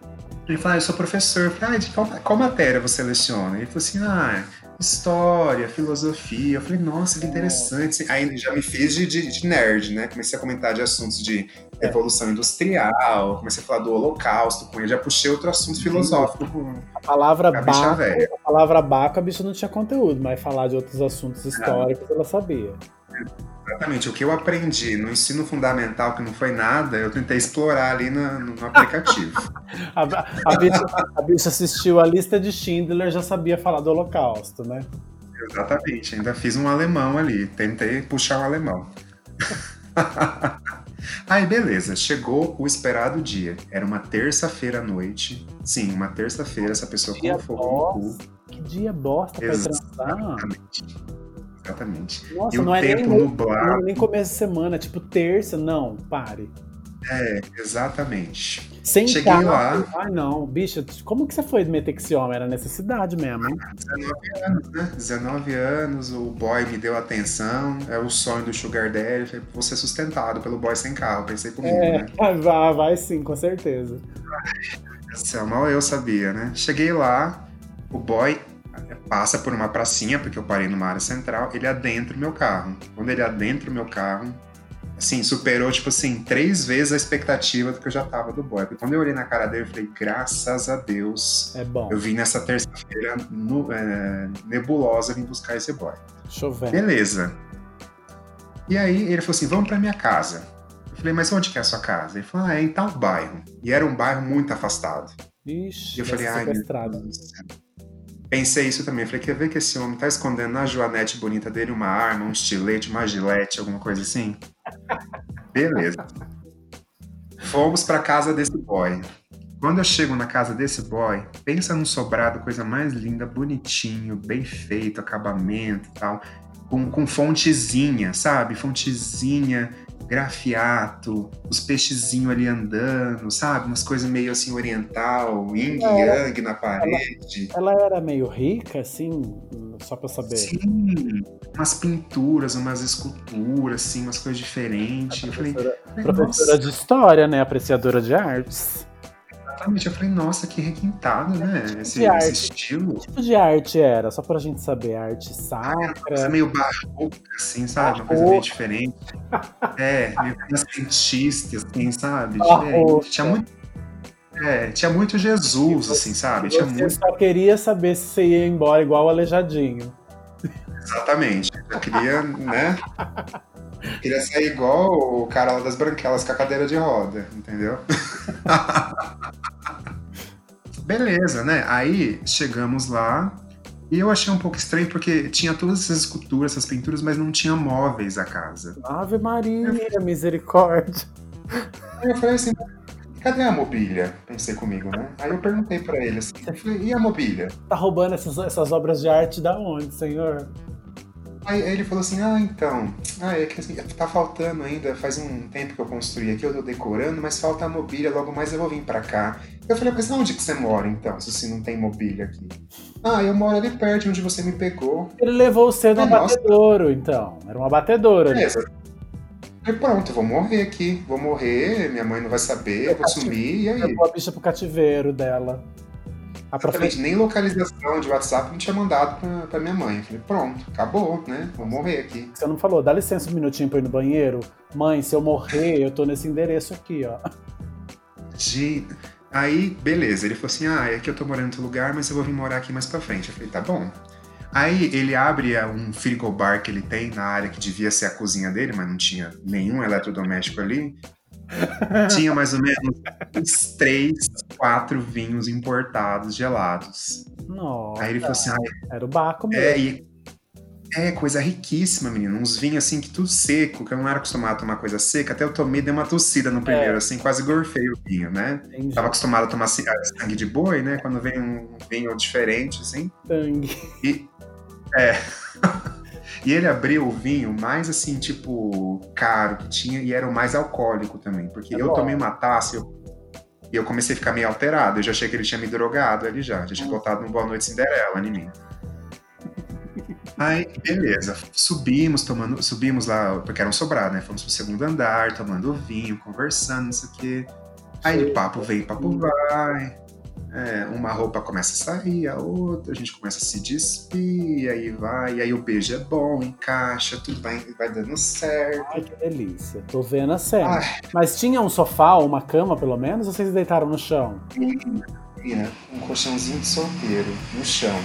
Ele falou, ah, eu sou professor. Eu falei, ah, de qual, qual matéria você leciona? Ele falou assim, ah, história, filosofia. Eu falei, nossa, que interessante. Aí já me fiz de, de, de, nerd, né? Comecei a comentar de assuntos de evolução industrial, comecei a falar do holocausto com ele, já puxei outro assunto filosófico com a palavra a baco, a palavra baco, a bicha não tinha conteúdo, mas falar de outros assuntos históricos ah. ela sabia. Exatamente. O que eu aprendi no ensino fundamental, que não foi nada, eu tentei explorar ali no, no aplicativo. a, a, bicha, a bicha assistiu a lista de Schindler já sabia falar do Holocausto, né? Exatamente. Ainda fiz um alemão ali. Tentei puxar um alemão. Aí, beleza. Chegou o esperado dia. Era uma terça-feira à noite. Sim, uma terça-feira. Essa pessoa com fogo no cu. Que dia bosta pra transar. Exatamente. Nossa, e não o é tempo nem, nublado. Não é nem começo de semana, tipo terça, não, pare. É, exatamente. Sem Cheguei carro. lá. Ai, não, bicho, como que você foi meter com esse homem? Era necessidade mesmo, hein? 19 anos, né? 19 anos, o boy me deu atenção, é o sonho do Sugar Daddy, falei, vou ser sustentado pelo boy sem carro, pensei comigo, é, né? Vai, vai sim, com certeza. Céu, mal eu sabia, né? Cheguei lá, o boy passa por uma pracinha, porque eu parei numa área central, ele adentra o meu carro. Quando ele adentra o meu carro, assim, superou, tipo assim, três vezes a expectativa do que eu já tava do boy. Porque quando eu olhei na cara dele, eu falei, graças a Deus. É bom. Eu vim nessa terça-feira é, nebulosa vim buscar esse boy. Chovendo. Beleza. E aí ele falou assim: vamos pra minha casa. Eu falei, mas onde que é a sua casa? Ele falou, ah, é em tal bairro. E era um bairro muito afastado. Ixi, E eu falei, ai, meu. Deus do céu. Pensei isso também. Falei, quer ver que esse homem tá escondendo na joanete bonita dele uma arma, um estilete, uma gilete, alguma coisa assim? Beleza. Fomos pra casa desse boy. Quando eu chego na casa desse boy, pensa num sobrado, coisa mais linda, bonitinho, bem feito, acabamento e tal. Com, com fontezinha, sabe? Fontezinha, grafiato, os peixezinhos ali andando, sabe? Umas coisas meio assim oriental, yin É, yang na parede. Ela era meio rica, assim, só pra saber. Sim, umas pinturas, umas esculturas, assim, umas coisas diferentes. Eu falei, Professora, falei, professora nossa, de história, né? Apreciadora de artes. Exatamente. Eu falei, nossa, que requintado, né? Esse, De arte. esse estilo. Que tipo de arte era? Só pra gente saber. Arte Uma coisa sacra. meio barroca, assim, sabe? Uma coisa meio Barroca. diferente. É, meio renascentista, assim, sabe? Barroca. Diferente. Tinha muito. É, tinha muito Jesus, assim, sabe? Tinha Você muito. só queria saber se você ia embora igual o Aleijadinho. Exatamente. Eu queria, né? Queria sair igual o cara lá das branquelas com a cadeira de roda, entendeu? Beleza, né? Aí chegamos lá e eu achei um pouco estranho porque tinha todas essas esculturas, essas pinturas, mas não tinha móveis a casa. Ave Maria, misericórdia. Aí eu falei assim, cadê a mobília? Pensei comigo, né? Aí eu perguntei pra ele assim, eu e a mobília? Tá roubando essas, essas obras de arte da onde, senhor? Aí aí ele falou assim, ah, então, ah, é que assim, tá faltando ainda, faz um tempo que eu construí aqui, eu tô decorando, mas falta a mobília, logo mais eu vou vir pra cá. Eu falei, mas onde que você mora então, se você não tem mobília aqui? Ah, eu moro ali perto de onde você me pegou. Ele levou você no É, abatedouro, então. Era um abatedouro. ali. Beleza. Aí pronto, eu vou morrer aqui, vou morrer, minha mãe não vai saber, eu vou sumir, e aí? Levou a bicha pro cativeiro dela. Exatamente, nem localização de WhatsApp não tinha mandado pra, pra minha mãe. Eu falei, pronto, acabou, né? Vou morrer aqui. Você não falou, dá licença um minutinho pra ir no banheiro? Mãe, se eu morrer, eu tô nesse endereço aqui, ó. De... Aí, beleza, ele falou assim: ah, é que eu tô morando em outro lugar, mas eu vou vir morar aqui mais pra frente. Eu falei, tá bom. Aí ele abre é, um frigobar que ele tem na área que devia ser a cozinha dele, mas não tinha nenhum eletrodoméstico ali. Tinha mais ou menos uns três, quatro vinhos importados, gelados. Nossa, Aí ele falou assim: ah, era o Baco mesmo. É, e é coisa riquíssima, menino. Uns vinhos assim que tudo seco, que eu não era acostumado a tomar coisa seca. Até eu tomei, dei uma tossida no primeiro, É. assim, quase gorfei o vinho, né? Entendi. Tava acostumado a tomar sangue de boi, né? Quando vem um vinho diferente, assim. Sangue. E, é. E ele abriu o vinho mais assim, tipo, caro que tinha e era o mais alcoólico também. Porque É eu bom. tomei uma taça e eu, eu comecei a ficar meio alterado. Eu já achei que ele tinha me drogado ali já. Já tinha Hum. botado um Boa Noite Cinderela em mim. Aí, beleza. Subimos, tomando. Subimos lá, porque era um sobrado, né? Fomos pro segundo andar, tomando vinho, conversando, não sei o quê. Aí o papo vem, papo vai. É, uma roupa começa a sair, a outra, a gente começa a se despir, aí vai, e aí o beijo é bom, encaixa, tudo vai, vai dando certo. Ai, que delícia. Tô vendo a cena. Ai, Mas tinha um sofá ou uma cama, pelo menos, ou vocês deitaram no chão? menina, um colchãozinho de solteiro no chão.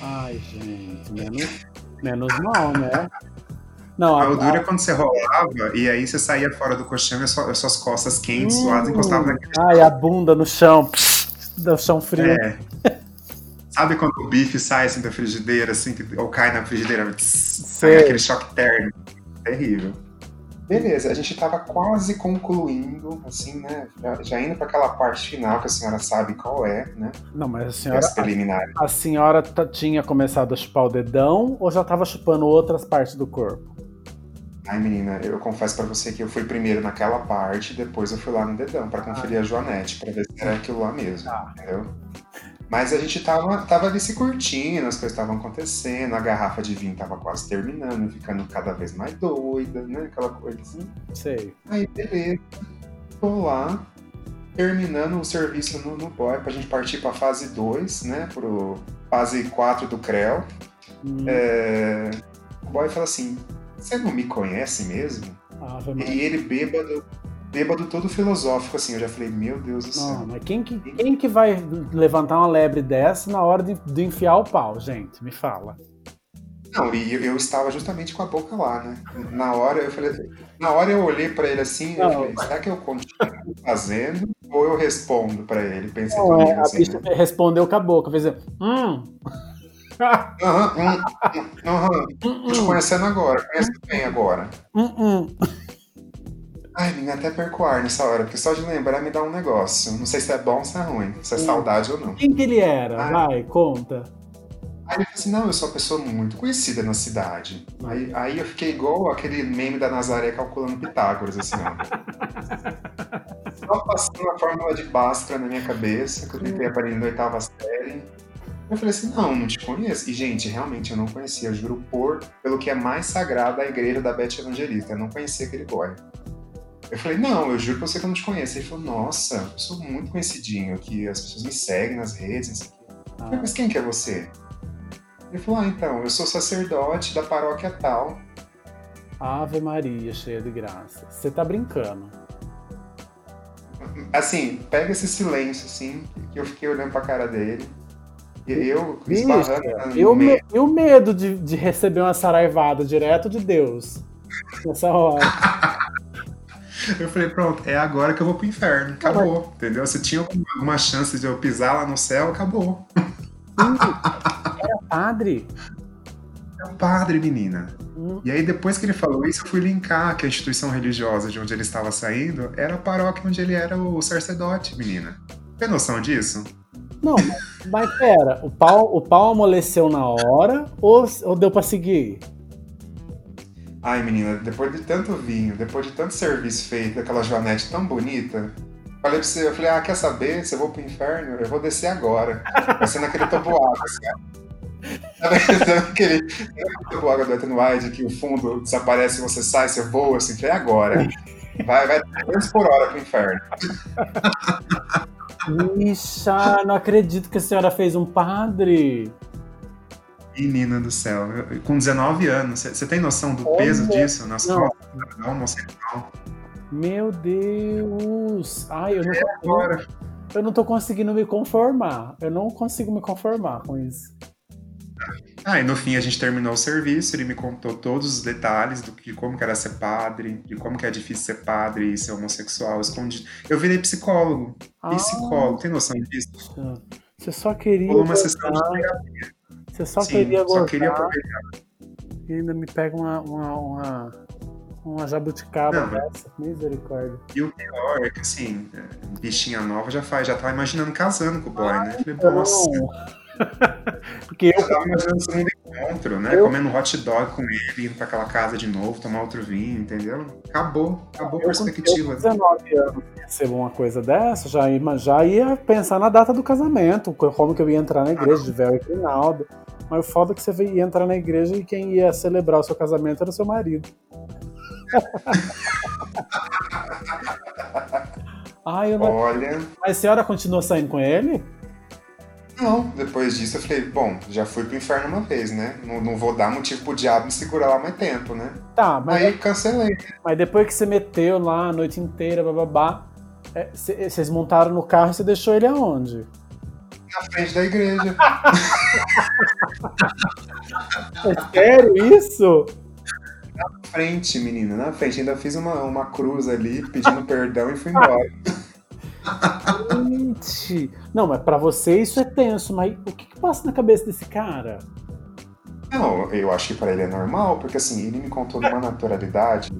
Ai, gente, menos, menos mal, né? Não, A a, é quando você rolava e aí você saía fora do colchão e as suas costas quentes, Hum. suadas, encostavam naquele. Ai, a bunda no chão, do chão frio. É. Sabe quando o bife sai assim da frigideira, assim, que- ou cai na frigideira, sai aquele choque térmico. Terrível. Beleza, a gente tava quase concluindo, assim, né? Já, já indo para aquela parte final que a senhora sabe qual é, né? Não, mas a senhora, As preliminares. a senhora tá- tinha começado a chupar o dedão ou já tava chupando outras partes do corpo? Ai, menina, eu confesso pra você que eu fui primeiro naquela parte, depois eu fui lá no dedão pra conferir a Joanete, pra ver se era aquilo lá mesmo, Ah. entendeu? Mas a gente tava, tava ali se curtindo, as coisas estavam acontecendo, a garrafa de vinho tava quase terminando, ficando cada vez mais doida, né? Aquela coisa assim. Sei. Aí, beleza. Tô lá, terminando o serviço no, no boy pra gente partir pra fase 2, né? Pro fase 4 do CREL. Hum, É, O boy fala assim: Você não me conhece mesmo? Ave E ele bêbado, bêbado todo filosófico, assim. Eu já falei, meu Deus do Não, céu. mas quem que, quem que vai levantar uma lebre dessa na hora de, de enfiar o pau, gente? Me fala. Não, e eu, eu estava justamente com a boca lá, né? Na hora eu falei, na hora eu olhei pra ele assim, eu Não. falei, será que eu continuo fazendo ou eu respondo pra ele? Pensei Não, é, comigo a assim, bicha né? respondeu com a boca, fez assim, hum, Aham, hum, hum, aham. hum, Tô te hum, conhecendo agora, conheço bem agora. hum, hum. Ai, menina, até perco o ar nessa hora, porque só de lembrar me dá um negócio. Não sei se é bom ou se é ruim, se é Hum. saudade ou não. Quem que ele era? Ah. Vai, conta. Aí ele falou assim, não, eu sou uma pessoa muito conhecida na cidade. Aí, aí eu fiquei igual aquele meme da Nazaré calculando Pitágoras, assim, ó. Só passando a fórmula de Bhaskara na minha cabeça, que eu tentei aprender na oitava série. Eu falei assim, não, não te conheço. E, gente, realmente eu não conhecia, eu juro por, pelo que é mais sagrado a igreja da Beth Evangelista. Eu não conhecia aquele boy. Eu falei, não, eu juro pra você que eu não te conheço. Ele falou, nossa, eu sou muito conhecidinho, que as pessoas me seguem nas redes, não sei o quê. Eu falei, Ah, mas quem que é você? Ele falou, ah, então, eu sou sacerdote da paróquia tal. Ave Maria, cheia de graça. Você tá brincando. Assim, pega esse silêncio, assim, que eu fiquei olhando pra cara dele. E eu Bicha, esbarrando e o, no meio. me- e o medo de, de receber uma saraivada direto de Deus nessa hora. Eu falei, pronto, é agora que eu vou pro inferno. Acabou, entendeu? Se tinha alguma, alguma chance de eu pisar lá no céu, acabou. Era padre. É o padre, menina. Hum, E aí, depois que ele falou isso, eu fui linkar que a instituição religiosa de onde ele estava saindo era a paróquia onde ele era o sacerdote, menina. Tem noção disso? Não, mas, mas pera, o pau, o pau amoleceu na hora ou, ou deu pra seguir? Ai, menina, depois de tanto vinho, depois de tanto serviço feito, daquela Joanete tão bonita, falei pra você, eu falei, ah, quer saber? Se eu vou pro inferno, eu vou descer agora. Vai ser naquele toboágua, assim. Sabe aquele sabe aquele toboágua do Ethan Wide que o fundo desaparece você sai, você voa, assim, falei, agora. Vai, vai 300 por hora pro inferno. Ixi, não acredito que a senhora fez um padre. Menina do céu, eu- com 19 anos, você tem noção do peso disso nas não. costas homossexual? Meu Deus. Ai, eu não, Agora, eu não tô conseguindo me conformar. Eu não consigo me conformar com isso. Ah, e no fim a gente terminou o serviço, ele me contou todos os detalhes do que como que era ser padre, de como que é difícil ser padre e ser homossexual escondido. Eu virei psicólogo. Ah, Psicólogo, tem noção disso? Você só queria. Uma sessão de terapia. Você só Sim, queria só gozar queria aproveitar. e ainda me pega uma, uma, uma, uma jabuticaba Não, dessa. Misericórdia. E o pior é que assim, é, bichinha nova já faz, já tava imaginando casando com o boy, né? Eu falei, nossa, Porque eu, tava imaginando segundo encontro, né? Eu- Comendo hot dog com ele, indo pra aquela casa de novo, tomar outro vinho, entendeu? Acabou, acabou a eu perspectiva. com 19 anos recebo uma coisa dessa, já ia, já ia pensar na data do casamento, como que eu ia entrar na igreja de véu e crinaldo. Mas o foda é que você ia entrar na igreja e quem ia celebrar o seu casamento era o seu marido. Ai, eu não... Olha, Mas a senhora continuou saindo com ele? Não, depois disso eu falei, bom, já fui pro inferno uma vez, né? Não, não vou dar motivo pro diabo me segurar lá mais tempo, né? Tá, mas, Aí cancelei. mas depois que você meteu lá a noite inteira, bababá, é, cê- vocês montaram no carro e você deixou ele aonde? Na frente da igreja. É sério isso? Na frente, menina, na frente. Ainda fiz uma, uma cruz ali, pedindo perdão e fui embora. Gente! Não, mas pra você isso é tenso, mas o que, que passa na cabeça desse cara? Não, eu acho que pra ele é normal, porque assim, ele me contou numa naturalidade.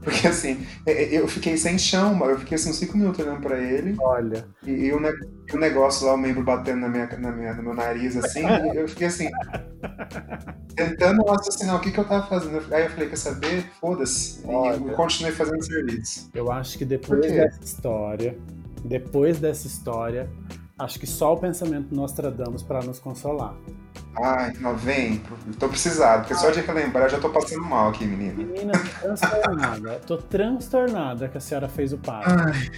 Porque assim, é- é- eu fiquei sem chão, eu fiquei assim uns 5 minutos olhando pra ele, Olha. e, e o, ne- o negócio lá, o membro batendo na minha, na minha, no meu nariz, assim, e eu fiquei assim, tentando raciocinar o que, que eu tava fazendo. Aí eu falei, quer saber? Foda-se. E continuei fazendo serviço. Eu acho que depois dessa história, depois dessa história, acho que só o pensamento Nostradamus pra nos consolar. Ai, não, vem, eu tô precisado, porque só de relembrar eu já tô passando mal aqui, menina. Menina, tô transtornada. tô transtornada que a senhora fez o padre. Ai,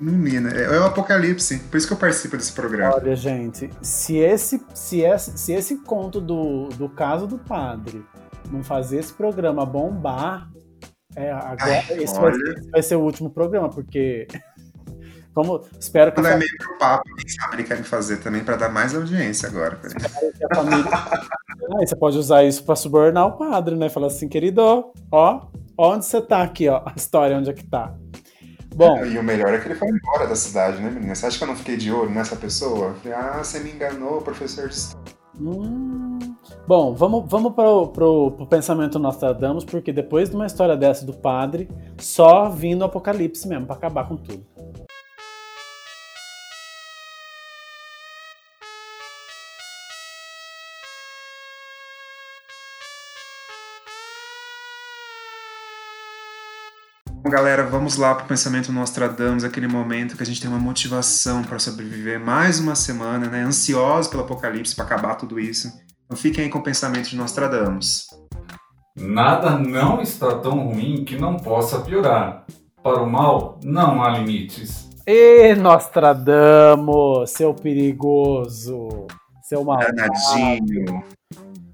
menina, é, é o apocalipse, por isso que eu participo desse programa. Olha, gente, se esse, se esse, se esse conto do, do caso do padre não fazer esse programa bombar, É, agora Ai, esse, vai ser, esse, vai ser, o último programa, porque. Como, espero que. Não é meio pro papo, quem sabe ele quer fazer também para dar mais audiência agora. Família... ah, você pode usar isso para subornar o padre, né? Falar assim, querido, ó, onde você tá aqui, ó? A história, onde é que tá? Bom. E o melhor é que ele foi embora da cidade, né, menina? Você acha que eu não fiquei de olho nessa pessoa? Falei, ah, você me enganou, professor de Hum. Bom, vamos, vamos para o pensamento Nostradamus, porque depois de uma história dessa do padre, só vindo o apocalipse mesmo, para acabar com tudo. Galera, vamos lá para o pensamento Nostradamus, aquele momento que a gente tem uma motivação para sobreviver mais uma semana, né? Ansiosos pelo apocalipse, para acabar tudo isso. Então fiquem aí com o pensamento de Nostradamus. Nada não está tão ruim que não possa piorar. Para o mal, não há limites. E Nostradamus, seu perigoso, seu malvado. Danadinho.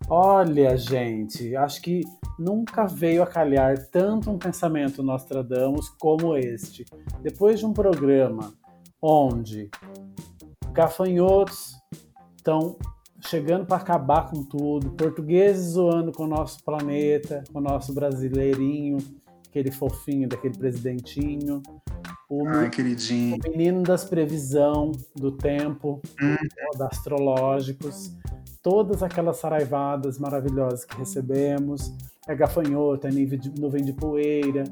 Olha, gente, acho que nunca veio a calhar tanto um pensamento Nostradamus como este. Depois de um programa onde gafanhotos estão chegando para acabar com tudo, portugueses zoando com o nosso planeta, com o nosso brasileirinho, aquele fofinho daquele presidentinho. O, Ai, queridinho. o menino das previsão do tempo, hum. astrológicos todas aquelas saraivadas maravilhosas que recebemos. É gafanhoto, é nuvem de poeira.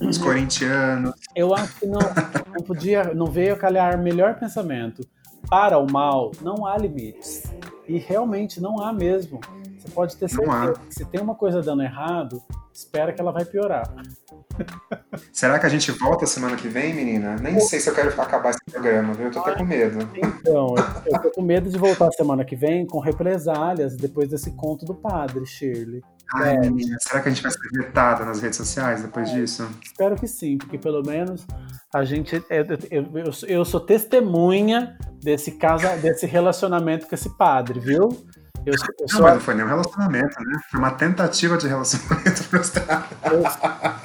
Os corintianos. Eu acho que não, não podia, não veio calhar melhor pensamento. Para o mal, não há limites. E realmente não há mesmo. Você pode ter certeza que se tem uma coisa dando errado, espera que ela vai piorar. Será que a gente volta semana que vem, menina? Nem sei se eu quero acabar esse programa, viu? Eu tô até com medo. Então, eu tô com medo de voltar semana que vem com represálias depois desse conto do padre, Shirley. Ai, é, menina, será que a gente vai ser vetada nas redes sociais depois é, disso? Espero que sim, porque pelo menos a gente. Eu, eu, eu, eu sou testemunha desse caso, desse relacionamento com esse padre, viu? Eu, eu. Não, mas não foi nem um relacionamento, né? Foi uma tentativa de relacionamento frustrado.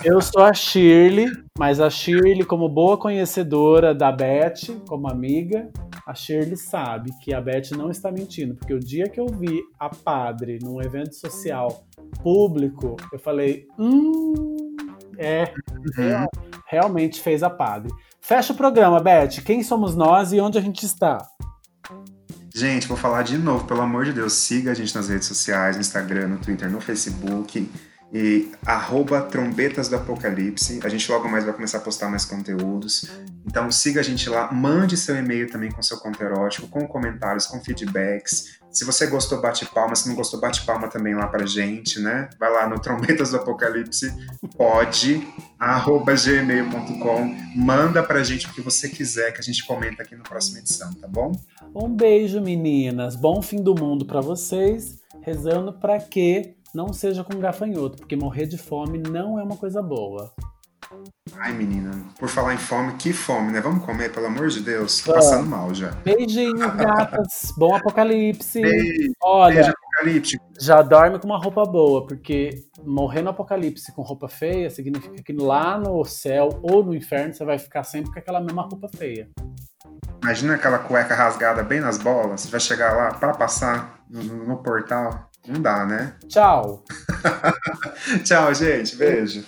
Eu, eu sou a Shirley, mas a Shirley, como boa conhecedora da Beth, como amiga, a Shirley sabe que a Beth não está mentindo, porque o dia que eu vi a padre num evento social público, eu falei, hum, é, uhum. realmente fez a padre. Fecha o programa, Beth. Quem somos nós e onde a gente está? Gente, vou falar de novo, pelo amor de Deus, siga a gente nas redes sociais, no Instagram, no Twitter, no Facebook e arroba Trombetas do Apocalipse. A gente logo mais vai começar a postar mais conteúdos. Então siga a gente lá, mande seu e-mail também com seu conto erótico, com comentários, com feedbacks. Se você gostou, bate palma. Se não gostou, bate palma também lá pra gente, né? Vai lá no Trombetas do Apocalipse, pode, arroba gmail.com. Manda pra gente o que você quiser que a gente comenta aqui na próxima edição, tá bom? Um beijo, meninas. Bom fim do mundo para vocês. Rezando para que não seja com gafanhoto, porque morrer de fome não é uma coisa boa. Ai, menina, por falar em fome, que fome, né? Vamos comer, pelo amor de Deus. Tô passando mal já. Beijinhos, gatas. Bom apocalipse. Beijo, Olha, beijo apocalíptico. Já dorme com uma roupa boa, porque morrer no apocalipse com roupa feia significa que lá no céu ou no inferno você vai ficar sempre com aquela mesma roupa feia. Imagina aquela cueca rasgada bem nas bolas. Você vai chegar lá para passar no, no portal. Não dá, né? Tchau. Tchau, gente. Beijo.